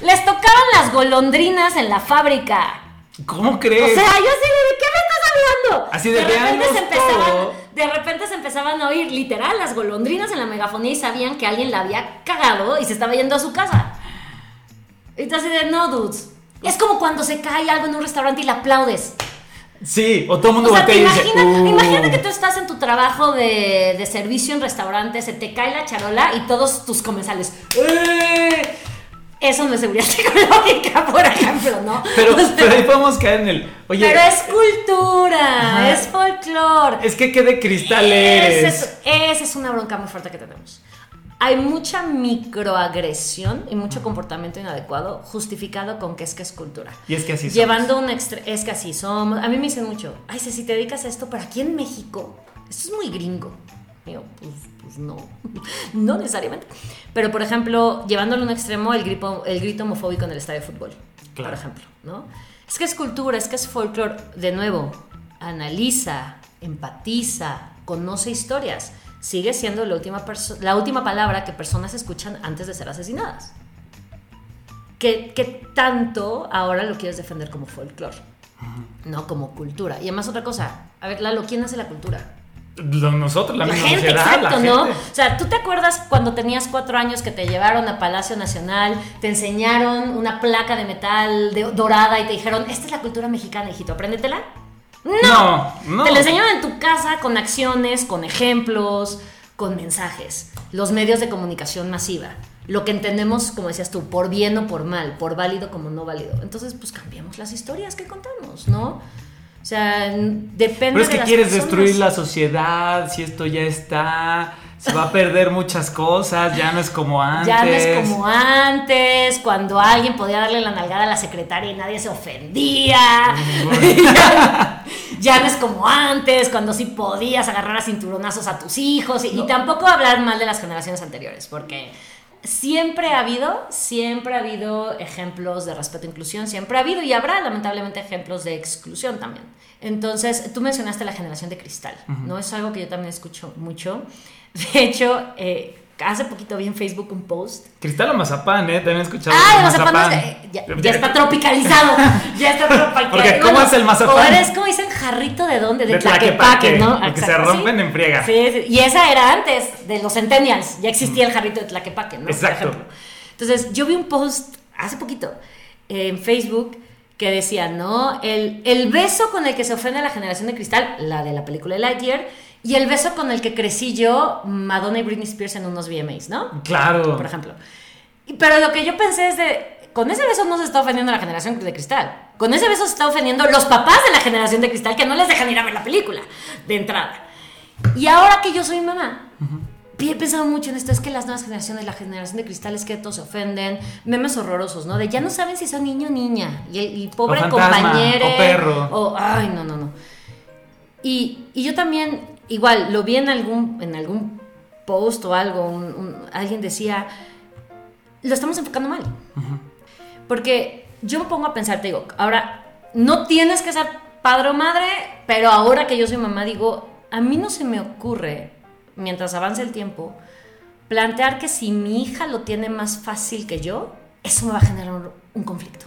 Les tocaban las golondrinas en la fábrica. ¿Cómo crees? O sea, yo así de qué me estás hablando. Así de, de repente se empezaban, De repente se empezaban a oír literal las golondrinas en la megafonía y sabían que alguien la había cagado y se estaba yendo a su casa. Entonces, de no, dudes. Es como cuando se cae algo en un restaurante y le aplaudes. Sí, o todo el mundo o sea, te imagina, uh". Imagínate que tú estás en tu trabajo de, de, servicio en restaurante, se te cae la charola y todos tus comensales. ¡Eh! Eso no es seguridad psicológica, por ejemplo, ¿no? Pero, pero ahí podemos caer en el. Oye. Pero es cultura, es folclore. Es que qué de cristal eres. Esa es una bronca muy fuerte que tenemos hay mucha microagresión y mucho comportamiento inadecuado justificado con que es que es cultura. Y es que así somos. Llevando un extra, es que así somos. A mí me dicen mucho, ay, si te dedicas a esto, pero aquí en México, esto es muy gringo. Digo, pues, pues no, no necesariamente. Pero, por ejemplo, llevándolo a un extremo, el grito, el grito homofóbico en el estadio de fútbol, por ejemplo, ¿no? Es que es cultura, es que es folclore. De nuevo, analiza, empatiza, conoce historias sigue siendo la última, la última palabra que personas escuchan antes de ser asesinadas. ¿Qué, tanto ahora lo quieres defender como folclore? No como cultura. Y además otra cosa, a ver, Lalo, ¿quién hace la cultura? Nosotros, la, la gente, exacto, ¿no? O sea, ¿tú te acuerdas cuando tenías cuatro años que te llevaron a Palacio Nacional, te enseñaron una placa de metal dorada y te dijeron, esta es la cultura mexicana, hijito, apréndetela? No, no, Te lo enseñan en tu casa con acciones, con ejemplos, con mensajes. Los medios de comunicación masiva. Lo que entendemos, como decías tú, por bien o por mal, por válido como no válido. Entonces, pues cambiamos las historias que contamos, ¿no? O sea, depende Pero es que quieres destruir la sociedad, si esto ya está se va a perder muchas cosas, ya no es como antes. Ya no es como antes, cuando alguien podía darle la nalgada a la secretaria y nadie se ofendía. ya, no es como antes, cuando sí podías agarrar a cinturonazos a tus hijos. Y, y tampoco hablar mal de las generaciones anteriores, porque siempre ha habido, siempre ha habido ejemplos de respeto e inclusión, siempre ha habido y habrá lamentablemente ejemplos de exclusión también. Entonces, tú mencionaste la generación de cristal, ¿no? Es algo que yo también escucho mucho. De hecho, eh, hace poquito vi en Facebook un post. Cristal o mazapán, ¿eh? También he escuchado. Ah, el mazapán, ya, está tropicalizado. ya está tropicalizado. Porque, ¿cómo es el mazapán? O es como dicen jarrito de dónde? De, Tlaquepaque, ¿no? Porque se rompen en friega. Sí, sí, y esa era antes de los centennials. Ya existía el jarrito de Tlaquepaque, ¿no? Exacto. Entonces, yo vi un post hace poquito en Facebook que decía, ¿no? El, el beso con el que se ofende a la generación de cristal, la de la película de Lightyear y el beso con el que crecí yo, Madonna y Britney Spears en unos VMAs, ¿no? Claro. Por ejemplo. Pero lo que yo pensé es de, con ese beso no se está ofendiendo la generación de cristal. Con ese beso se está ofendiendo los papás de la generación de cristal que no les dejan ir a ver la película de entrada. Y ahora que yo soy mamá, he pensado mucho en esto, es que las nuevas generaciones, la generación de cristal es que todos se ofenden, memes horrorosos, ¿no? De ya no saben si son niño o niña, y, pobre compañero. O perro. O, ay, no, no, no. Y, y yo también igual lo vi en algún, en algún post o algo, alguien decía, lo estamos enfocando mal. Porque yo me pongo a pensar, te digo, ahora, no tienes que ser padre o madre, pero ahora que yo soy mamá, digo, a mí no se me ocurre, mientras avance el tiempo, plantear que si mi hija lo tiene más fácil que yo, eso me va a generar un conflicto.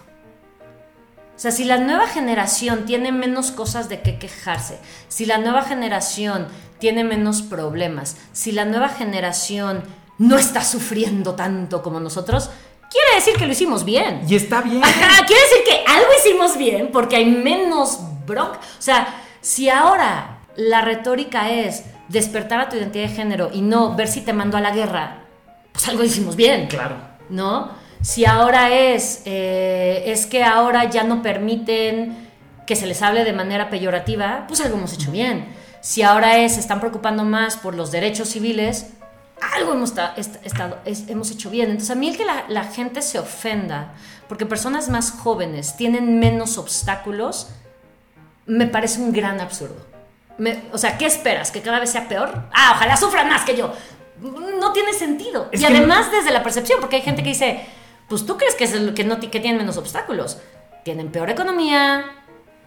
O sea, si la nueva generación tiene menos cosas de qué quejarse, si la nueva generación tiene menos problemas, si la nueva generación no está sufriendo tanto como nosotros, quiere decir que lo hicimos bien. Y está bien. quiere decir que algo hicimos bien porque hay menos bronca. O sea, si ahora la retórica es despertar a tu identidad de género y no ver si te mando a la guerra, pues algo hicimos bien. Claro. ¿No? Si ahora es, eh, es que ahora ya no permiten que se les hable de manera peyorativa, pues algo hemos hecho bien. Si ahora es, se están preocupando más por los derechos civiles, algo hemos, estado, hemos hecho bien. Entonces a mí el que la, gente se ofenda porque personas más jóvenes tienen menos obstáculos, me parece un gran absurdo. o sea, ¿qué esperas? ¿Que cada vez sea peor? Ah, ojalá sufran más que yo. No tiene sentido. y además desde la percepción, porque hay gente que dice, pues tú crees que, es el, que, no, que tienen menos obstáculos. Tienen peor economía,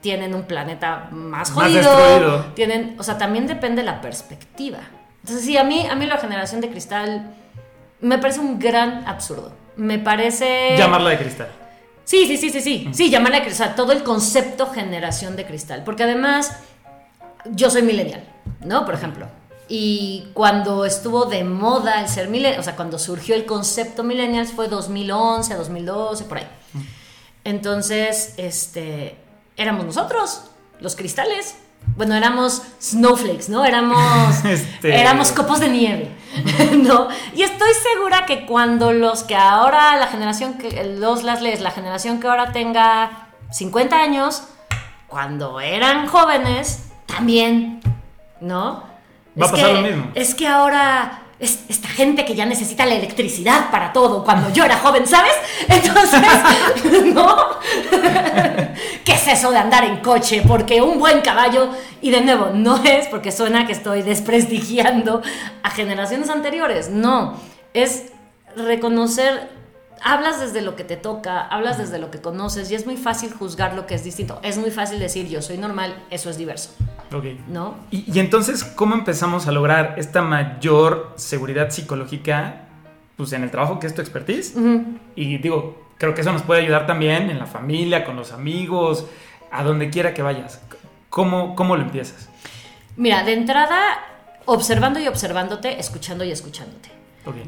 tienen un planeta más jodido, tienen, o sea, también depende de la perspectiva. Entonces sí, a mí, a mí la generación de cristal me parece un gran absurdo. Me parece... Llamarla de cristal. Sí, sí, sí, sí, sí. Sí, llamarla de cristal. Todo el concepto generación de cristal. Porque además, yo soy millennial, ¿no? Por ejemplo. Y cuando estuvo de moda el ser millennial, o sea, cuando surgió el concepto millennials fue 2011, 2012, por ahí. Entonces, este, éramos nosotros, los cristales. Bueno, éramos snowflakes, ¿no? Éramos, este... éramos copos de nieve, ¿no? Y estoy segura que cuando los que ahora, la generación que, los las leyes, la generación que ahora tenga 50 años, cuando eran jóvenes, también, ¿no? Va a pasar lo mismo. Es que ahora es esta gente que ya necesita la electricidad para todo cuando yo era joven, ¿sabes? Entonces, ¿no? ¿Qué es eso de andar en coche? Porque un buen caballo, y de nuevo, no es porque suena que estoy desprestigiando a generaciones anteriores, no, es reconocer hablas desde lo que te toca, hablas desde lo que conoces y es muy fácil juzgar lo que es distinto. Es muy fácil decir yo soy normal, eso es diverso. Ok. ¿No? Y, entonces, ¿cómo empezamos a lograr esta mayor seguridad psicológica pues, en el trabajo que es tu expertise? Y digo, creo que eso nos puede ayudar también en la familia, con los amigos, a donde quiera que vayas. ¿Cómo, cómo lo empiezas? Mira, de entrada, observando y observándote, escuchando y escuchándote.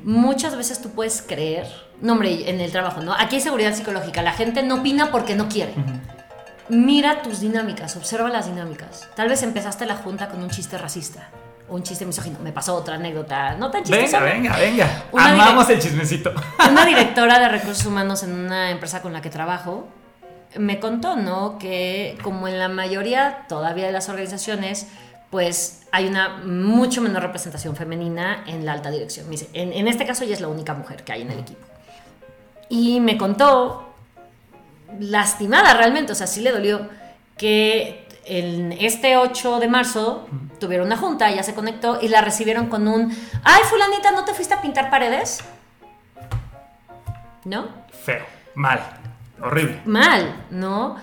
Muchas veces tú puedes creer, no hombre, en el trabajo, ¿no? Aquí hay seguridad psicológica, la gente no opina porque no quiere. Mira tus dinámicas, observa las dinámicas. Tal vez empezaste la junta con un chiste racista o un chiste misógino. Me pasó otra anécdota, no tan chistosa. Venga, venga, venga. Amamos el chismecito. Una directora de recursos humanos en una empresa con la que trabajo me contó, ¿no? Que como en la mayoría todavía de las organizaciones, pues hay una mucho menor representación femenina en la alta dirección. en, en, este caso ella es la única mujer que hay en el equipo. Y me contó, lastimada realmente, o sea, sí le dolió, que en este 8 de marzo tuvieron una junta, ella se conectó y la recibieron con un, ay fulanita, ¿no te fuiste a pintar paredes? ¿No? Feo, mal, horrible. Mal, ¿no?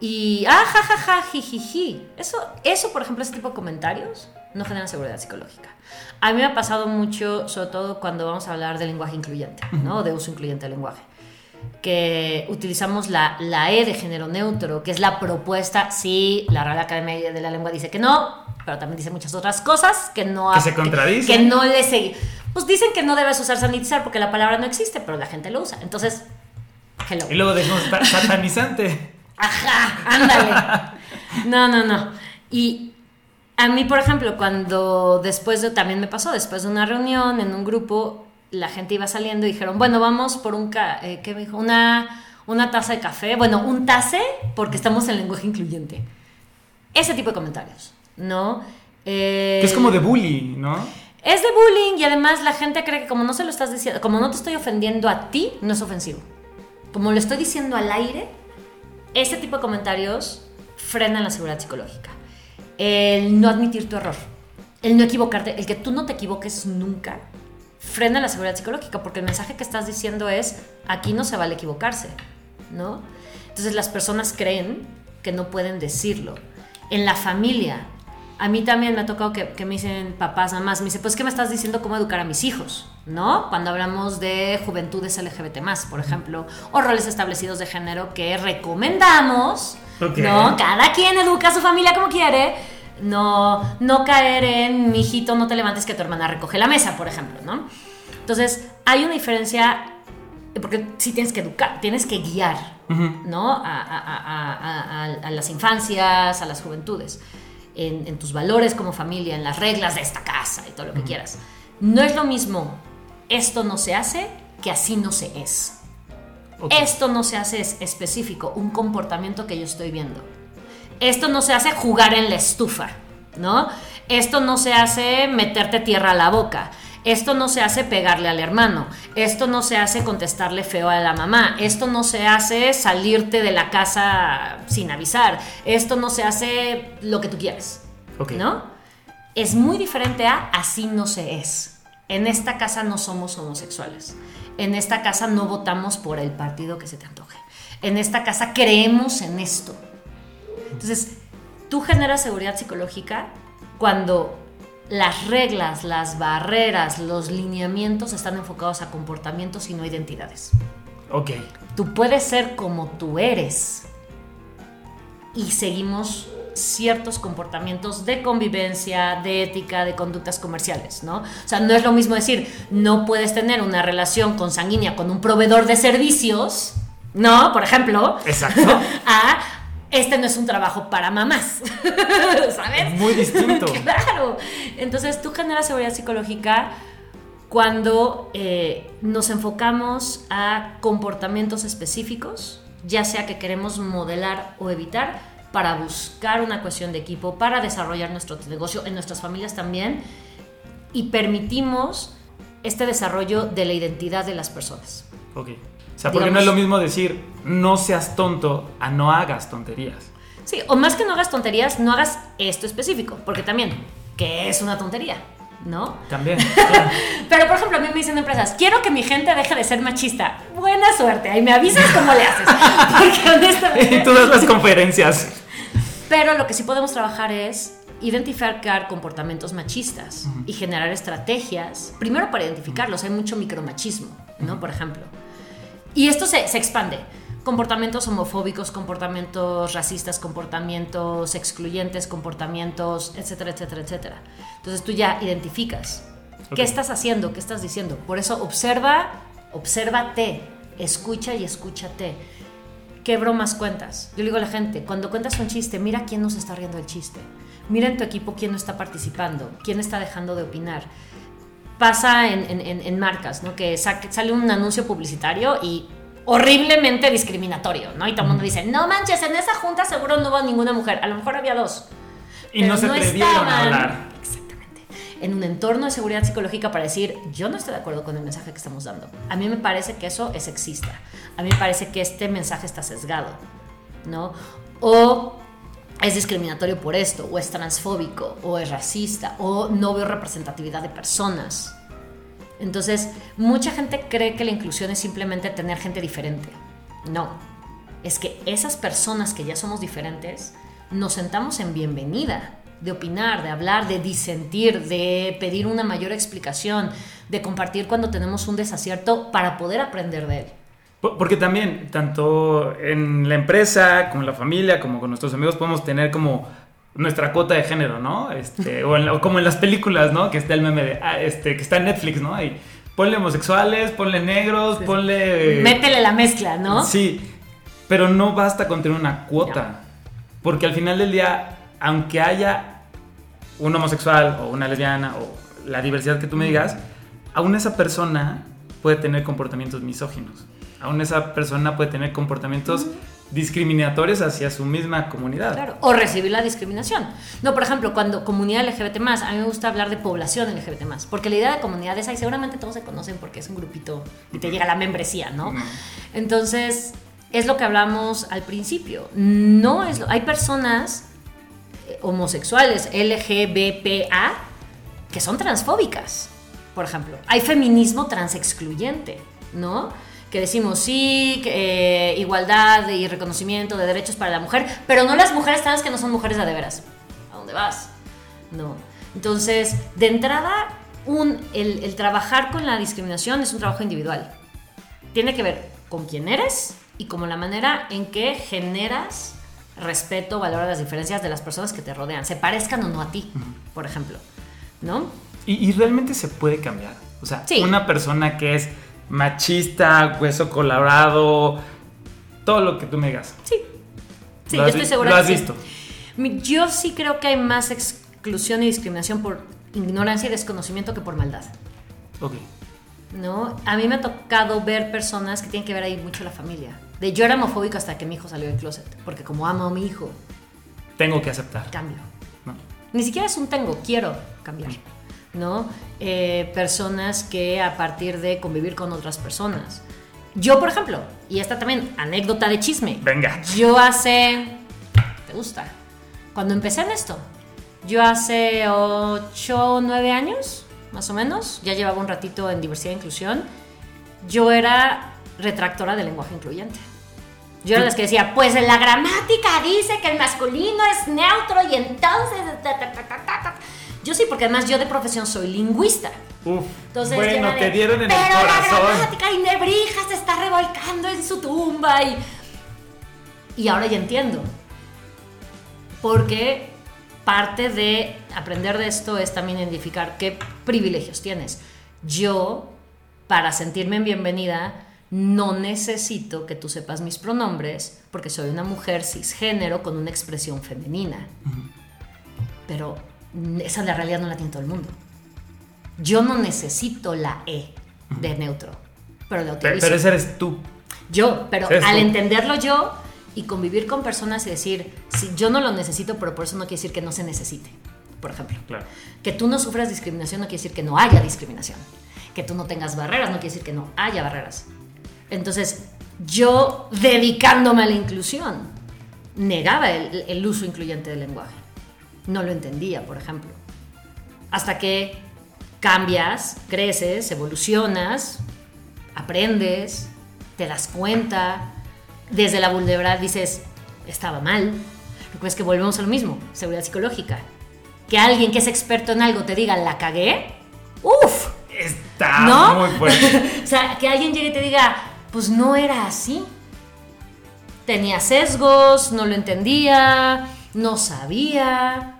Y, ah, ja, ja, ja, jijiji. Eso, eso, por ejemplo, ese tipo de comentarios no generan seguridad psicológica. A mí me ha pasado mucho, sobre todo cuando vamos a hablar de lenguaje incluyente, ¿no? De uso incluyente del lenguaje. Que utilizamos la, la E de género neutro, que es la propuesta. Sí, la Real Academia de la Lengua dice que no, pero también dice muchas otras cosas que no... Que se contradicen. Que, no le. Pues dicen que no debes usar sanitizar porque la palabra no existe, pero la gente lo usa. Entonces, hello. Y luego decimos satanizante. Ajá, ándale. No, no, no. Y a mí, por ejemplo, cuando después de, también me pasó, después de una reunión en un grupo, la gente iba saliendo y dijeron, bueno, vamos por un, eh, ¿qué me dijo? Una, una taza de café, bueno, un tace porque estamos en lenguaje incluyente. Ese tipo de comentarios, ¿no? Eh, es como de bullying, ¿no? Es de bullying y además la gente cree que como no se lo estás diciendo, como no te estoy ofendiendo a ti, no es ofensivo. Como lo estoy diciendo al aire, ese tipo de comentarios frenan la seguridad psicológica. El no admitir tu error, el no equivocarte, el que tú no te equivoques nunca, frena la seguridad psicológica, porque el mensaje que estás diciendo es, aquí no se vale equivocarse, ¿no? Entonces las personas creen que no pueden decirlo. En la familia, A mí también me ha tocado que, que me dicen papás, mamás, me dice, pues, ¿qué me estás diciendo cómo educar a mis hijos? ¿No? Cuando hablamos de juventudes LGBT+, por ejemplo, o roles establecidos de género que recomendamos, Ok. ¿no? Cada quien educa a su familia como quiere, no, no caer en, mijito, no te levantes que tu hermana recoge la mesa, por ejemplo, ¿no? Entonces, hay una diferencia, porque sí tienes que educar, tienes que guiar, ¿no? A, a- a- a- a- a las infancias, a las juventudes, en, en tus valores como familia, en las reglas de esta casa y todo lo que quieras. No es lo mismo, esto no se hace, que así no se es. Esto no se hace es específico, un comportamiento que yo estoy viendo. Esto no se hace jugar en la estufa, ¿no? Esto no se hace meterte tierra a la boca. Esto no se hace pegarle al hermano. Esto no se hace contestarle feo a la mamá. Esto no se hace salirte de la casa sin avisar. Esto no se hace lo que tú quieres. Ok. ¿No? Es muy diferente a así no se es. En esta casa no somos homosexuales. En esta casa no votamos por el partido que se te antoje. En esta casa creemos en esto. Entonces, tú generas seguridad psicológica cuando las reglas, las barreras, los lineamientos están enfocados a comportamientos y no identidades. Ok. Tú puedes ser como tú eres y seguimos ciertos comportamientos de convivencia, de ética, de conductas comerciales, ¿no? O sea, no es lo mismo decir, no puedes tener una relación consanguínea con un proveedor de servicios, ¿no? Por ejemplo, Exacto. a este no es un trabajo para mamás, ¿sabes? Es muy distinto. Claro. Entonces tú generas seguridad psicológica cuando eh, nos enfocamos a comportamientos específicos, ya sea que queremos modelar o evitar, para buscar una cuestión de equipo, para desarrollar nuestro negocio, en nuestras familias también, y permitimos este desarrollo de la identidad de las personas. Ok. O sea, porque no es lo mismo decir no seas tonto a no hagas tonterías. Sí, o más que no hagas tonterías, no hagas esto específico, porque también, ¿qué es una tontería? ¿No? También. claro. Pero, por ejemplo, a mí me dicen empresas, quiero que mi gente deje de ser machista. Buena suerte, ahí me avisas cómo le haces. Porque honestamente... y todas las conferencias. Pero lo que sí podemos trabajar es identificar comportamientos machistas y generar estrategias, primero para identificarlos, hay mucho micromachismo, ¿no? Por ejemplo. Y esto se, se expande. Comportamientos homofóbicos, comportamientos racistas, comportamientos excluyentes, comportamientos, etcétera, etcétera, etcétera. Entonces tú ya identificas qué estás haciendo, qué estás diciendo. Por eso observa, obsérvate, escucha y escúchate. ¿Qué bromas cuentas? Yo le digo a la gente, cuando cuentas un chiste, mira quién nos está riendo el chiste. Mira en tu equipo quién no está participando, quién está dejando de opinar. Pasa en, en- en- marcas, ¿no? Que sa- sale un anuncio publicitario y horriblemente discriminatorio, ¿no? Y todo el mundo dice, no manches, en esa junta seguro no hubo ninguna mujer. A lo mejor había dos. Y no se atrevieron a hablar. Exactamente. En un entorno de seguridad psicológica para decir, yo no estoy de acuerdo con el mensaje que estamos dando. A mí me parece que eso es sexista. A mí me parece que este mensaje está sesgado, ¿no? O es discriminatorio por esto, o es transfóbico, o es racista, o no veo representatividad de personas. Entonces, mucha gente cree que la inclusión es simplemente tener gente diferente. No, es que esas personas que ya somos diferentes, nos sentamos en bienvenida, de opinar, de hablar, de disentir, de pedir una mayor explicación, de compartir cuando tenemos un desacierto para poder aprender de él. Po- Porque también, tanto en la empresa, como en la familia, como con nuestros amigos, podemos tener como nuestra cuota de género, ¿no? Este, o, en la- o como en las películas, ¿no? Que está el meme de, ah, este, que está en Netflix, ¿no? Y ponle homosexuales, ponle negros, ponle... Métele la mezcla, ¿no? Sí, pero no basta con tener una cuota. Porque al final del día, aunque haya un homosexual o una lesbiana o la diversidad que tú me digas, aún esa persona puede tener comportamientos misóginos. Aún esa persona puede tener comportamientos discriminatorios hacia su misma comunidad. Claro, o recibir la discriminación. No, por ejemplo, cuando comunidad LGBT a mí me gusta hablar de población LGBT porque la idea de comunidad es ahí, seguramente todos se conocen porque es un grupito y te llega la membresía, ¿no? Entonces, es lo que hablamos al principio. No es lo, hay personas eh, homosexuales LGBPA que son transfóbicas, por ejemplo. Hay feminismo transexcluyente, ¿no? Que decimos sí, eh, igualdad y reconocimiento de derechos para la mujer, pero no las mujeres trans que no son mujeres de, de veras. ¿A dónde vas? ¿no? Entonces, de entrada, un, el, el trabajar con la discriminación es un trabajo individual. Tiene que ver con quién eres y como la manera en que generas respeto, valor a las diferencias de las personas que te rodean, se parezcan o no a ti, por ejemplo, ¿no? Y, y realmente se puede cambiar. O sea, Sí. una persona que es machista, hueso colorado, todo lo que tú me digas. Sí. Sí, yo estoy segura lo has visto. Yo sí creo que hay más exclusión y discriminación por ignorancia y desconocimiento que por maldad. Ok. ¿no? A mí me ha tocado ver personas que tienen que ver ahí mucho la familia. De yo era homofóbico hasta que mi hijo salió del closet, porque como amo a mi hijo, Tengo que aceptar. cambio. ¿no? Ni siquiera es un tengo, quiero cambiar, ¿no? Eh, personas que a partir de convivir con otras personas. Yo, por ejemplo, y esta también, anécdota de chisme. Venga. Yo hace... ¿Te gusta? Cuando empecé en esto, yo hace 8 o 9 años, más o menos, ya llevaba un ratito en diversidad e inclusión, yo era retractora del lenguaje incluyente. Yo era las que decía, pues la gramática dice que el masculino es neutro y entonces... ta, ta, ta, ta, ta, ta". Yo sí, porque además yo de profesión soy lingüista. Uf. Entonces, bueno, te dieron en Pero el la corazón. gramática y Nebrija se está revolcando en su tumba y... Y ahora ya entiendo. Porque parte de aprender de esto es también identificar qué privilegios tienes. Yo, para sentirme en bienvenida, no necesito que tú sepas mis pronombres porque soy una mujer cisgénero con una expresión femenina. Pero esa es la realidad no la tiene todo el mundo. Yo no necesito la E de neutro, pero la utilizo. Pero ese eres tú. Yo, pero al tú. entenderlo yo y convivir con personas y decir, si yo no lo necesito, pero por eso no quiere decir que no se necesite, por ejemplo. Claro. Que tú no sufras discriminación no quiere decir que no haya discriminación. Que tú no tengas barreras no quiere decir que no haya barreras. Entonces, yo dedicándome a la inclusión, negaba el, el uso incluyente del lenguaje. No lo entendía, por ejemplo. Hasta que cambias, creces, evolucionas, aprendes, te das cuenta, desde la vulnerabilidad dices, estaba mal. Lo que es que volvemos a lo mismo, seguridad psicológica. Que alguien que es experto en algo te diga, la cagué, uff, Está ¿no? muy fuerte. o sea, que alguien llegue y te diga, pues no era así. Tenía sesgos, no lo entendía, no sabía,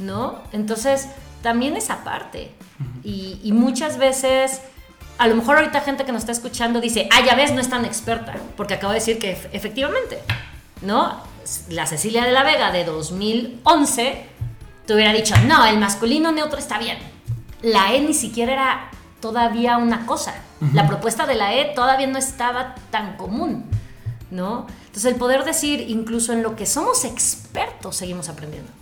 ¿no? Entonces, también esa parte. Y, y muchas veces, a lo mejor ahorita gente que nos está escuchando dice, ah, ya ves, no es tan experta, porque acabo de decir que ef- efectivamente, ¿no? La Cecilia de la Vega de 2011 te hubiera dicho, no, el masculino neutro está bien. La E ni siquiera era todavía una cosa. La propuesta de la E todavía no estaba tan común, ¿no? Entonces el poder decir, incluso en lo que somos expertos, seguimos aprendiendo.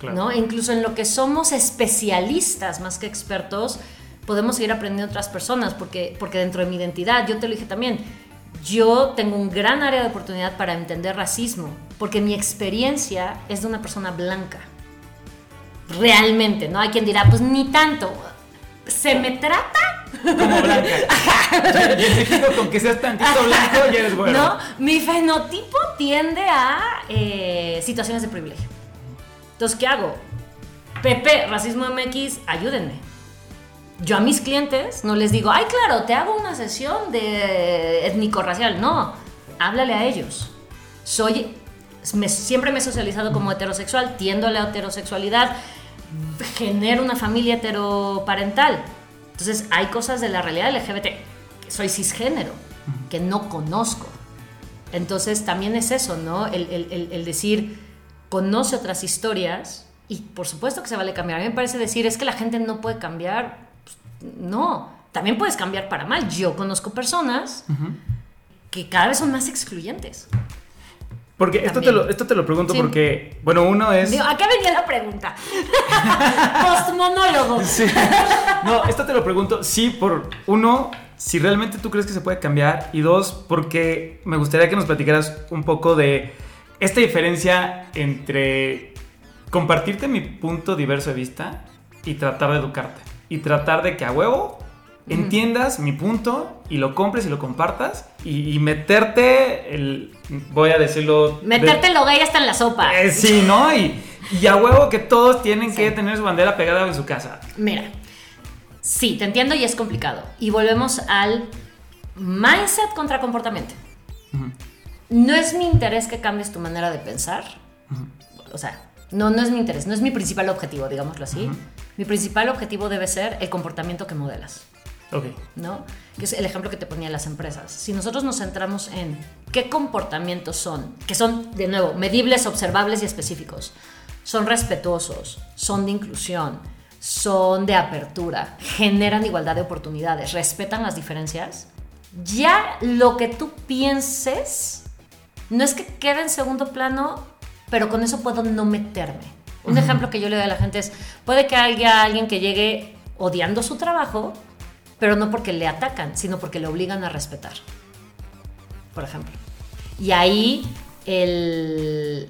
Claro. ¿no? E incluso en lo que somos especialistas más que expertos, podemos seguir aprendiendo otras personas, porque, porque dentro de mi identidad, yo te lo dije también, yo tengo un gran área de oportunidad para entender racismo, porque mi experiencia es de una persona blanca. Realmente, ¿no? Hay quien dirá, pues ni tanto. ¿Se me trata? Como blanca. con que seas tantito blanco, ya eres bueno. ¿No? Mi fenotipo tiende a eh, situaciones de privilegio. Entonces, ¿qué hago? Pepe, Racismo MX, ayúdenme. Yo a mis clientes no les digo, ay, claro, te hago una sesión de étnico-racial. No, háblale a ellos. Soy, me- siempre me he socializado como heterosexual, tiendo a la heterosexualidad, genero una familia heteroparental. Entonces, hay cosas de la realidad LGBT. Soy cisgénero, que no conozco. Entonces, también es eso, ¿no? El, el- el- el decir, conoce otras historias y por supuesto que se vale cambiar. A mí me parece decir, es que la gente no puede cambiar. Pues, no, también puedes cambiar para mal. Yo conozco personas que cada vez son más excluyentes. Porque esto te, lo, esto te lo pregunto Sí. porque, bueno, uno es... Digo, acá venía la pregunta. Postmonólogo. Sí. No, esto te lo pregunto, sí, por uno, si realmente tú crees que se puede cambiar, y dos, porque me gustaría que nos platicaras un poco de esta diferencia entre compartirte mi punto diverso de vista y tratar de educarte. Y tratar de que a huevo entiendas mi punto y lo compres y lo compartas y, y meterte el, voy a decirlo... de- Meterte lo gay hasta en la sopa. eh, sí, ¿no? Y, Y a huevo que todos tienen que tener su bandera pegada en su casa. Mira, sí, te entiendo y es complicado. Y volvemos al mindset contra comportamiento. No es mi interés que cambies tu manera de pensar. O sea, no, no es mi interés, no es mi principal objetivo, digámoslo así. Mi principal objetivo debe ser el comportamiento que modelas. Ok. ¿no? Que es el ejemplo que te ponía las empresas. Si nosotros nos centramos en qué comportamientos son, que son, de nuevo, medibles, observables y específicos, son respetuosos, son de inclusión, son de apertura, generan igualdad de oportunidades, respetan las diferencias, ya lo que tú pienses no es que quede en segundo plano, pero con eso puedo no meterme. Un ejemplo que yo le doy a la gente es, puede que haya alguien que llegue odiando su trabajo, pero no porque le atacan, sino porque le obligan a respetar, por ejemplo. Y ahí el,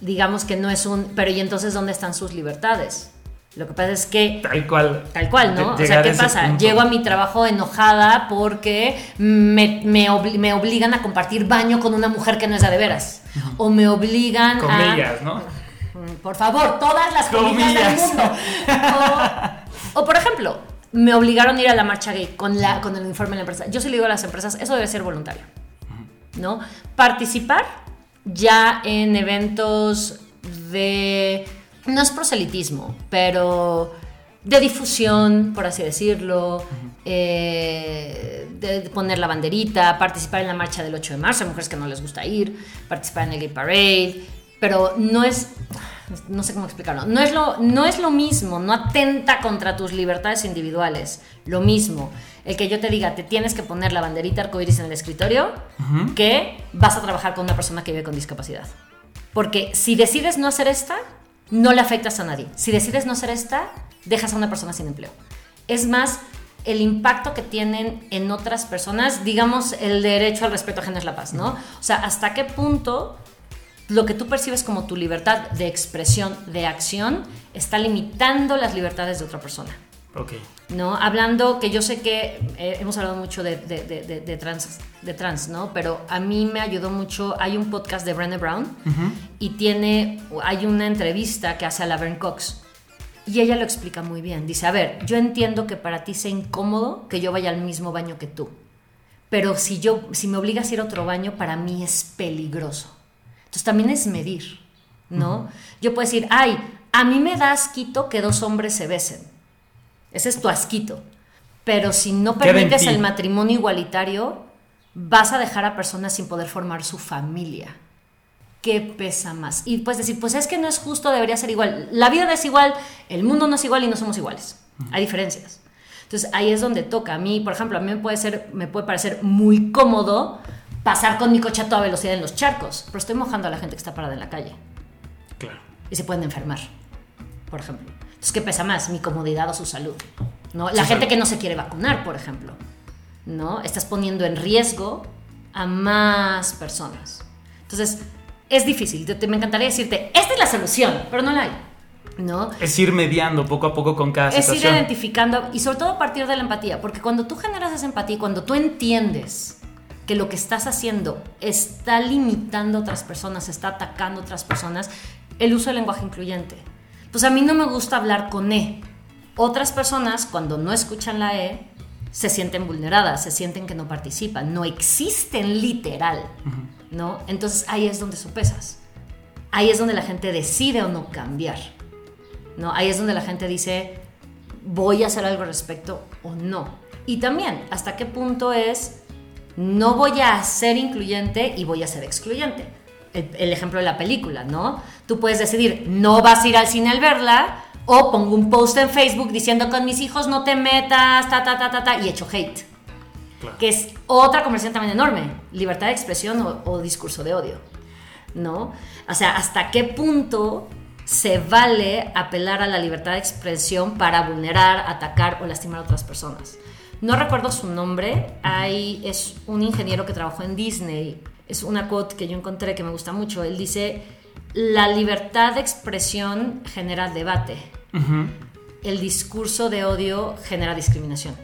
digamos que no es un, pero ¿y entonces dónde están sus libertades? Lo que pasa es que... Tal cual. Tal cual, ¿no? O sea, ¿qué pasa? punto. Llego a mi trabajo enojada porque me, me obli- me obligan a compartir baño con una mujer que no es de veras. O me obligan a... Comillas, ¿no? Por favor, todas las comillas del mundo. O, o, por ejemplo, me obligaron a ir a la marcha gay con, la, con el informe de la empresa. Yo sí le digo a las empresas, eso debe ser voluntario. ¿No? Participar ya en eventos de... No es proselitismo, pero de difusión, por así decirlo, eh, de poner la banderita, participar en la marcha del 8 de marzo, hay mujeres que no les gusta ir, participar en el Gay Parade, pero no es, no sé cómo explicarlo, no es lo, no es lo mismo, no atenta contra tus libertades individuales, lo mismo, el que yo te diga, te tienes que poner la banderita arcoíris en el escritorio, que vas a trabajar con una persona que vive con discapacidad. Porque si decides no hacer esta, no le afectas a nadie. Si decides no hacer esta, dejas a una persona sin empleo. Es más, el impacto que tienen en otras personas, digamos, el derecho al respeto ajeno es la paz, ¿no? O sea, hasta qué punto lo que tú percibes como tu libertad de expresión, de acción, está limitando las libertades de otra persona. Ok. ¿no? Hablando que yo sé que eh, hemos hablado mucho de, de- de- de- de trans, de trans, ¿no? Pero a mí me ayudó mucho, hay un podcast de Brené Brown y tiene, hay una entrevista que hace a Laverne Cox y ella lo explica muy bien. Dice, a ver, yo entiendo que para ti sea incómodo que yo vaya al mismo baño que tú, pero si, yo, si me obligas a ir a otro baño, para mí es peligroso. Entonces también es medir, ¿no? Yo puedo decir, ay, a mí me da asquito que dos hombres se besen. Ese es tu asquito. Pero si no permites el matrimonio igualitario, vas a dejar a personas sin poder formar su familia. ¿Qué pesa más? Y puedes decir, pues es que no es justo, debería ser igual. La vida es igual, el mundo no es igual y no somos iguales. Hay diferencias. Entonces ahí es donde toca. A mí, por ejemplo, a mí me puede, ser, me puede parecer muy cómodo pasar con mi coche a toda velocidad en los charcos, pero estoy mojando a la gente que está parada en la calle Claro. y se pueden enfermar, por ejemplo. Entonces, ¿qué pesa más? ¿Mi comodidad o su salud? ¿No? La gente que no se quiere vacunar, por ejemplo. ¿No? Estás poniendo en riesgo a más personas. Entonces, es difícil. Te- te- me encantaría decirte, esta es la solución, pero no la hay. ¿No? Es ir mediando poco a poco con cada Es ir situación. identificando y sobre todo a partir de la empatía, porque cuando tú generas esa empatía, cuando tú entiendes que lo que estás haciendo está limitando a otras personas, está atacando a otras personas, el uso del lenguaje incluyente. Pues a mí no me gusta hablar con E. Otras personas, cuando no escuchan la E, se sienten vulneradas, se sienten que no participan, no existen literal, ¿no? Entonces ahí es donde sopesas. Ahí es donde la gente decide o no cambiar. ¿no? Ahí es donde la gente dice, voy a hacer algo al respecto o no. Y también, hasta qué punto es, no voy a ser incluyente y voy a ser excluyente. El, el ejemplo de la película, ¿no? Tú puedes decidir, no vas a ir al cine al verla, o pongo un post en Facebook diciendo con mis hijos no te metas, ta, ta, ta, ta, ta, y echo hate. Claro. Que es otra conversación también enorme, libertad de expresión o, o discurso de odio. ¿no? O sea, ¿hasta qué punto se vale apelar a la libertad de expresión para vulnerar, atacar o lastimar a otras personas? No recuerdo su nombre, hay, es un ingeniero que trabajó en Disney, es una quote que yo encontré que me gusta mucho, él dice, la libertad de expresión genera debate, el discurso de odio genera discriminación.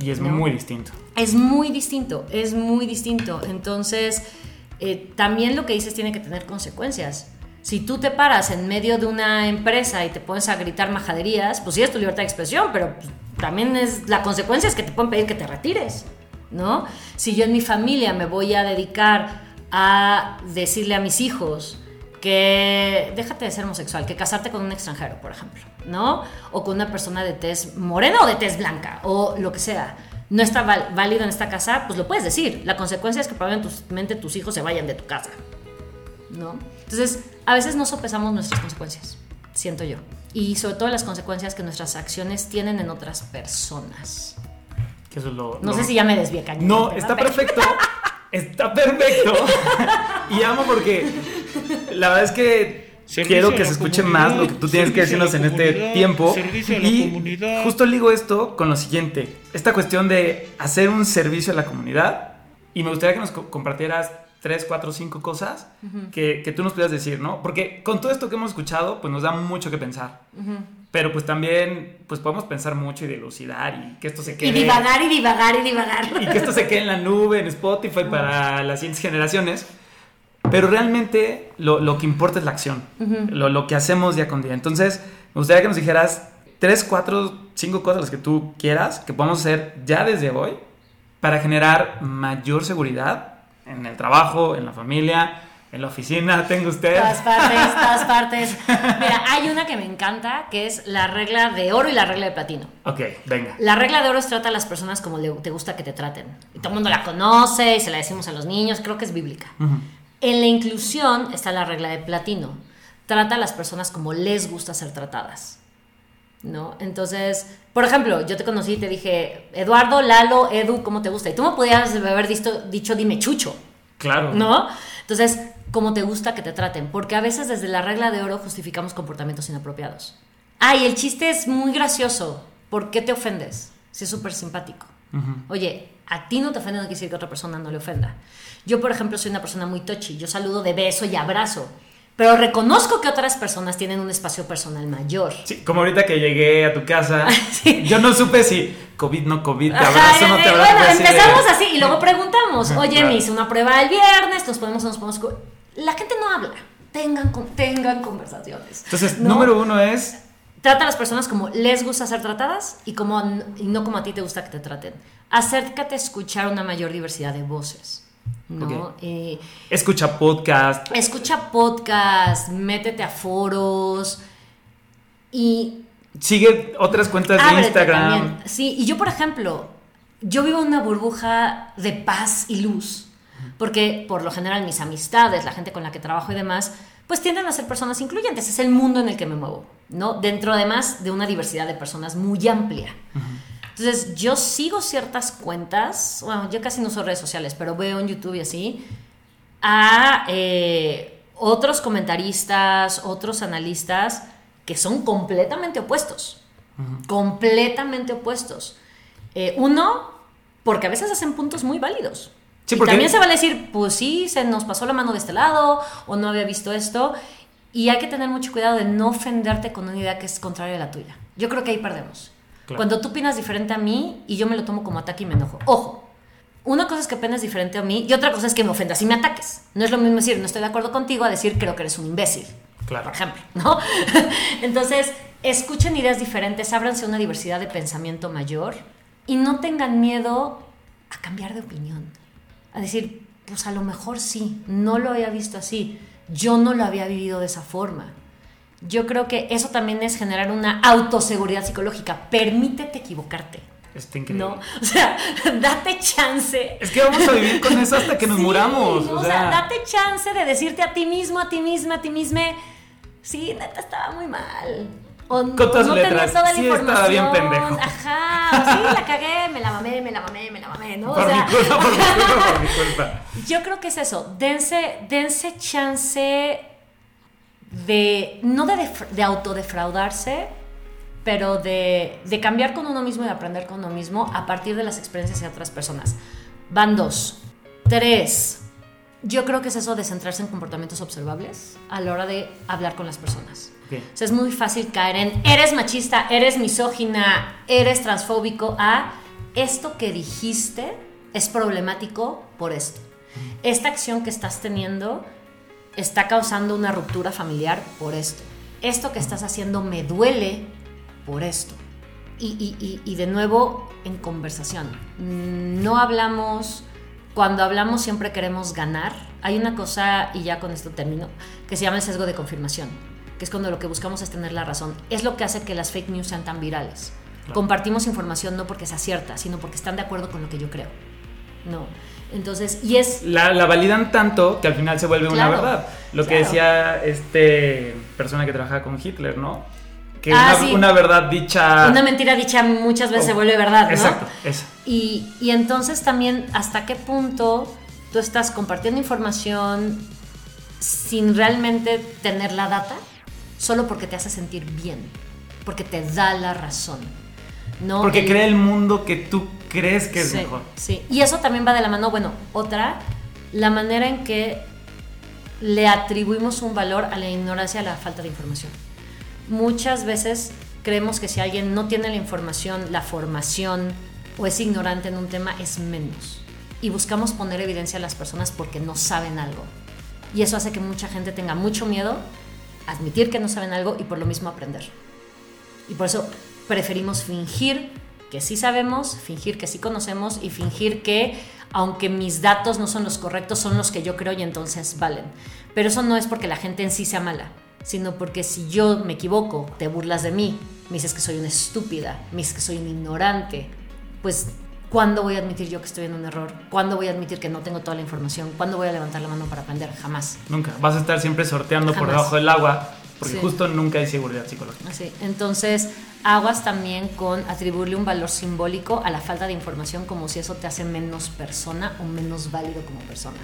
Y es No. muy distinto. Es muy distinto, es muy distinto. Entonces, eh, también lo que dices tiene que tener consecuencias. Si tú te paras en medio de una empresa y te pones a gritar majaderías, pues sí es tu libertad de expresión, pero pues, también es la consecuencia es que te pueden pedir que te retires, ¿no? Si yo en mi familia me voy a dedicar a decirle a mis hijos que déjate de ser homosexual, que casarte con un extranjero, por ejemplo, ¿no? O con una persona de tez morena o de tez blanca, o lo que sea. No está válido en esta casa, pues lo puedes decir. La consecuencia es que probablemente tus hijos se vayan de tu casa, ¿no? Entonces, a veces no sopesamos nuestras consecuencias, siento yo. Y sobre todo las consecuencias que nuestras acciones tienen en otras personas. no sé si ya me desvié cañón. No, está perfecto. está perfecto. y amo porque la verdad es que quiero que se escuche más lo que tú tienes que decirnos en este tiempo. Y justo ligo esto con lo siguiente. Esta cuestión de hacer un servicio a la comunidad. Y me gustaría que nos compartieras tres, cuatro, cinco cosas que, que, tú nos puedas decir, ¿no? Porque con todo esto que hemos escuchado, pues nos da mucho que pensar. Pero pues también, pues podemos pensar mucho y dilucidar y que esto se quede... Y divagar y divagar y divagar. Y que esto se quede en la nube, en Spotify para las siguientes generaciones. Pero realmente lo, lo que importa es la acción, lo, lo, que hacemos día con día. Entonces, me gustaría que nos dijeras tres, cuatro, cinco cosas las que tú quieras que podamos hacer ya desde hoy para generar mayor seguridad en el trabajo, en la familia, en la oficina, tengo usted. Todas partes, todas partes. Mira, hay una que me encanta, que es la regla de oro y la regla de platino. Ok, venga. La regla de oro es trata a las personas como te gusta que te traten. Y todo el mundo la conoce y se la decimos a los niños, creo que es bíblica. En la inclusión está la regla de platino. Trata a las personas como les gusta ser tratadas. ¿No? Entonces, por ejemplo, yo te conocí y te dije, Eduardo, Lalo, Edu, ¿cómo te gusta? Y tú me podías haber dicho, dicho dime chucho. Claro. ¿No? Entonces, ¿cómo te gusta que te traten? Porque a veces desde la regla de oro justificamos comportamientos inapropiados. Ay, el chiste es muy gracioso. ¿Por qué te ofendes? Si es súper simpático. Oye, a ti no te ofende, no quiere decir que a otra persona no le ofenda. Yo, por ejemplo, soy una persona muy touchy. Yo saludo de beso y abrazo. Pero reconozco que otras personas tienen un espacio personal mayor. Sí, como ahorita que llegué a tu casa, yo no supe si COVID, no COVID, te abrazo, no te abrazo. Bueno, empezamos así y luego preguntamos, oye, me hice una prueba el viernes, nos podemos, nos podemos... La gente no habla, tengan, tengan conversaciones. Entonces, número uno es... Trata a las personas como les gusta ser tratadas y, como, y no como a ti te gusta que te traten. Acércate a escuchar una mayor diversidad de voces. ¿No? Eh, escucha podcast. Escucha podcast, métete a foros y... Sigue otras cuentas de Instagram. Sí, y yo por ejemplo, yo vivo en una burbuja de paz y luz, porque por lo general mis amistades, la gente con la que trabajo y demás, pues tienden a ser personas incluyentes, es el mundo en el que me muevo, ¿no? Dentro además de una diversidad de personas muy amplia. Entonces, yo sigo ciertas cuentas, bueno, yo casi no uso redes sociales, pero veo en YouTube y así, a eh, otros comentaristas, otros analistas que son completamente opuestos. Completamente opuestos. Eh, uno, porque a veces hacen puntos muy válidos. y también se va a decir, pues sí, se nos pasó la mano de este lado, o no había visto esto. Y hay que tener mucho cuidado de no ofenderte con una idea que es contraria a la tuya. Yo creo que ahí perdemos. Cuando tú opinas diferente a mí y yo me lo tomo como ataque y me enojo. Ojo, una cosa es que opinas diferente a mí y otra cosa es que me ofendas y me ataques. No es lo mismo decir no estoy de acuerdo contigo a decir creo que eres un imbécil. Claro. Por ejemplo, ¿no? Entonces, escuchen ideas diferentes, ábranse una diversidad de pensamiento mayor y no tengan miedo a cambiar de opinión. A decir, pues a lo mejor sí, no lo había visto así, yo no lo había vivido de esa forma yo creo que eso también es generar una autoseguridad psicológica. Permítete equivocarte. Está increíble. ¿No? O sea, date chance. Es que vamos a vivir con eso hasta que nos muramos. o, sea... date chance de decirte a ti mismo, a ti misma, a ti misma, sí, neta estaba muy mal. O con todas no letras. toda la sí, información. estaba bien pendejo. Ajá, sí, la cagué, me la mamé, me la mamé, me la mamé, ¿no? Por o sea, mi culpa, por mi culpa, por mi culpa. Yo creo que es eso. Dense, dense chance de, no de, de autodefraudarse, pero de, de, cambiar con uno mismo y de aprender con uno mismo a partir de las experiencias de otras personas. Van dos. Tres. Yo creo que es eso de centrarse en comportamientos observables a la hora de hablar con las personas. O sea, es muy fácil caer en eres machista, eres misógina, eres transfóbico, a esto que dijiste es problemático por esto. Esta acción que estás teniendo está causando una ruptura familiar por esto. Esto que estás haciendo me duele por esto. Y, y- y- y de nuevo, en conversación. No hablamos, cuando hablamos siempre queremos ganar. Hay una cosa, y ya con esto termino, que se llama el sesgo de confirmación, que es cuando lo que buscamos es tener la razón. Es lo que hace que las fake news sean tan virales. Compartimos información no porque sea cierta, sino porque están de acuerdo con lo que yo creo. No. Entonces, y es La, la validan tanto que al final se vuelve una verdad. Lo que decía este persona que trabajaba con Hitler, ¿no? Que Ah, una, sí. una verdad dicha. una mentira dicha muchas veces se vuelve verdad, ¿no? Oh, Exacto, eso. Y, y entonces también hasta qué punto tú estás compartiendo información sin realmente tener la data, solo porque te hace sentir bien, porque te da la razón. ¿no? Porque El- crea el mundo que tú crees que es sí, mejor. Sí, y eso también va de la mano. Bueno, otra, la manera en que le atribuimos un valor a la ignorancia, a la falta de información. Muchas veces creemos que si alguien no tiene la información, la formación o es ignorante en un tema, es menos. Y buscamos poner evidencia a las personas porque no saben algo. Y eso hace que mucha gente tenga mucho miedo a admitir que no saben algo y por lo mismo aprender. Y por eso preferimos fingir que sí sabemos, fingir que sí conocemos y fingir que aunque mis datos no son los correctos, son los que yo creo y entonces valen. Pero eso no es porque la gente en sí sea mala, sino porque si yo me equivoco, te burlas de mí, me dices que soy una estúpida, me dices que soy un ignorante, pues ¿cuándo voy a admitir yo que estoy en un error? ¿Cuándo voy a admitir que no tengo toda la información? ¿Cuándo voy a levantar la mano para aprender? Jamás. Nunca. Vas a estar siempre sorteando por debajo del agua. Porque Sí. justo nunca hay seguridad psicológica. Así. Entonces, aguas también con atribuirle un valor simbólico a la falta de información como si eso te hace menos persona o menos válido como persona.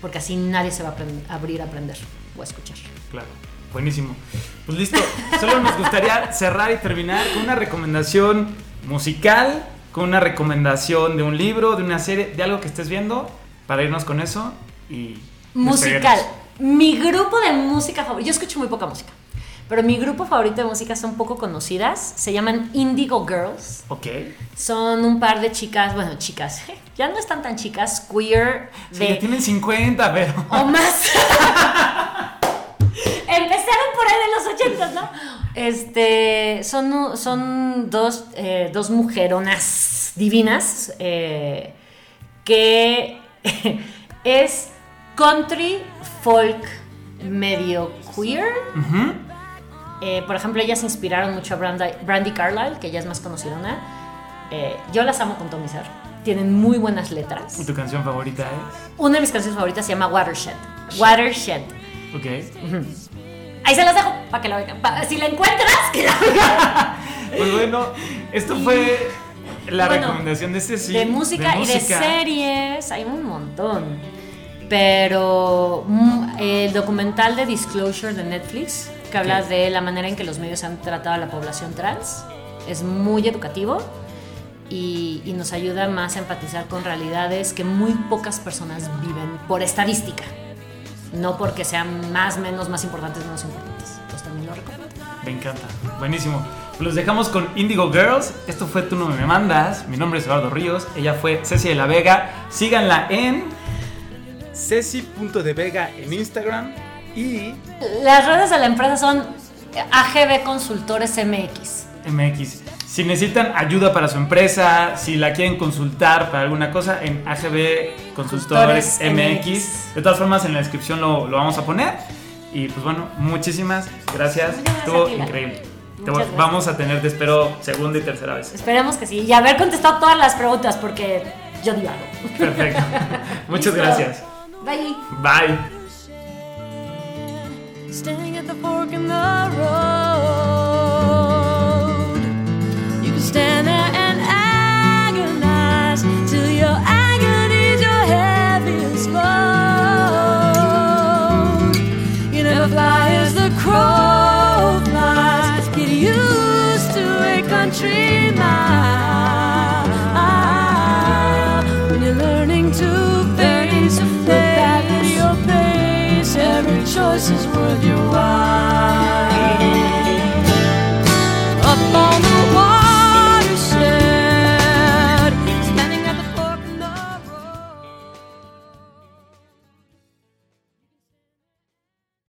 Porque así nadie se va a aprend- abrir a aprender o a escuchar. Claro. Buenísimo. Pues listo. Solo nos gustaría cerrar y terminar con una recomendación musical, con una recomendación de un libro, de una serie, de algo que estés viendo, para irnos con eso y. Musical. Mi grupo de música favorito. Yo escucho muy poca música. Pero mi grupo favorito de música son poco conocidas. Se llaman Indigo Girls. Ok. Son un par de chicas, bueno, chicas, ya no están tan chicas, queer, Sí, de ya tienen 50, pero. o más. Empezaron por ahí de los 80, ¿no? Este, son, son dos, eh, dos mujeronas divinas eh, que es country folk medio queer. Ujú. Eh, por ejemplo, ellas inspiraron mucho a Brandy, Brandy Carlile, que ya es más conocida. Eh, yo las amo con todo mi ser. Tienen muy buenas letras. ¿Y tu canción favorita es? Una de mis canciones favoritas se llama Watershed. Watershed. Ok. Ahí se las dejo para que la. Pa- Si la encuentras, que la oigan. Pues bueno, esto fue la Bueno, recomendación de este sí. de música y de música. series, hay un montón. Pero mm, el documental de Disclosure de Netflix, que habla Ok. de la manera en que los medios han tratado a la población trans, es muy educativo y, y nos ayuda más a empatizar con realidades que muy pocas personas viven por estadística. No porque sean más, menos, más importantes, menos importantes. Entonces también lo recomiendo. Me encanta. Buenísimo. Los dejamos con Indigo Girls. Esto fue Tú no me mandas. Mi nombre es Eduardo Ríos. Ella fue Ceci de la Vega. Síganla en Ceci.devega en Instagram. Y Las redes de la empresa son AGB Consultores MX. MX. Si necesitan ayuda para su empresa, si la quieren consultar para alguna cosa, en AGB Consultores Consultores MX. MX. De todas formas, en la descripción lo, lo vamos a poner. Y pues bueno, muchísimas gracias. Gracias Estuvo increíble. Te voy- gracias. vamos a tener, te espero, segunda y tercera vez. Esperemos que sí. Y haber contestado todas las preguntas porque yo divago. Perfecto. Muchas Listo. gracias. Bye. Bye. Standing at the fork in the road. You can stand there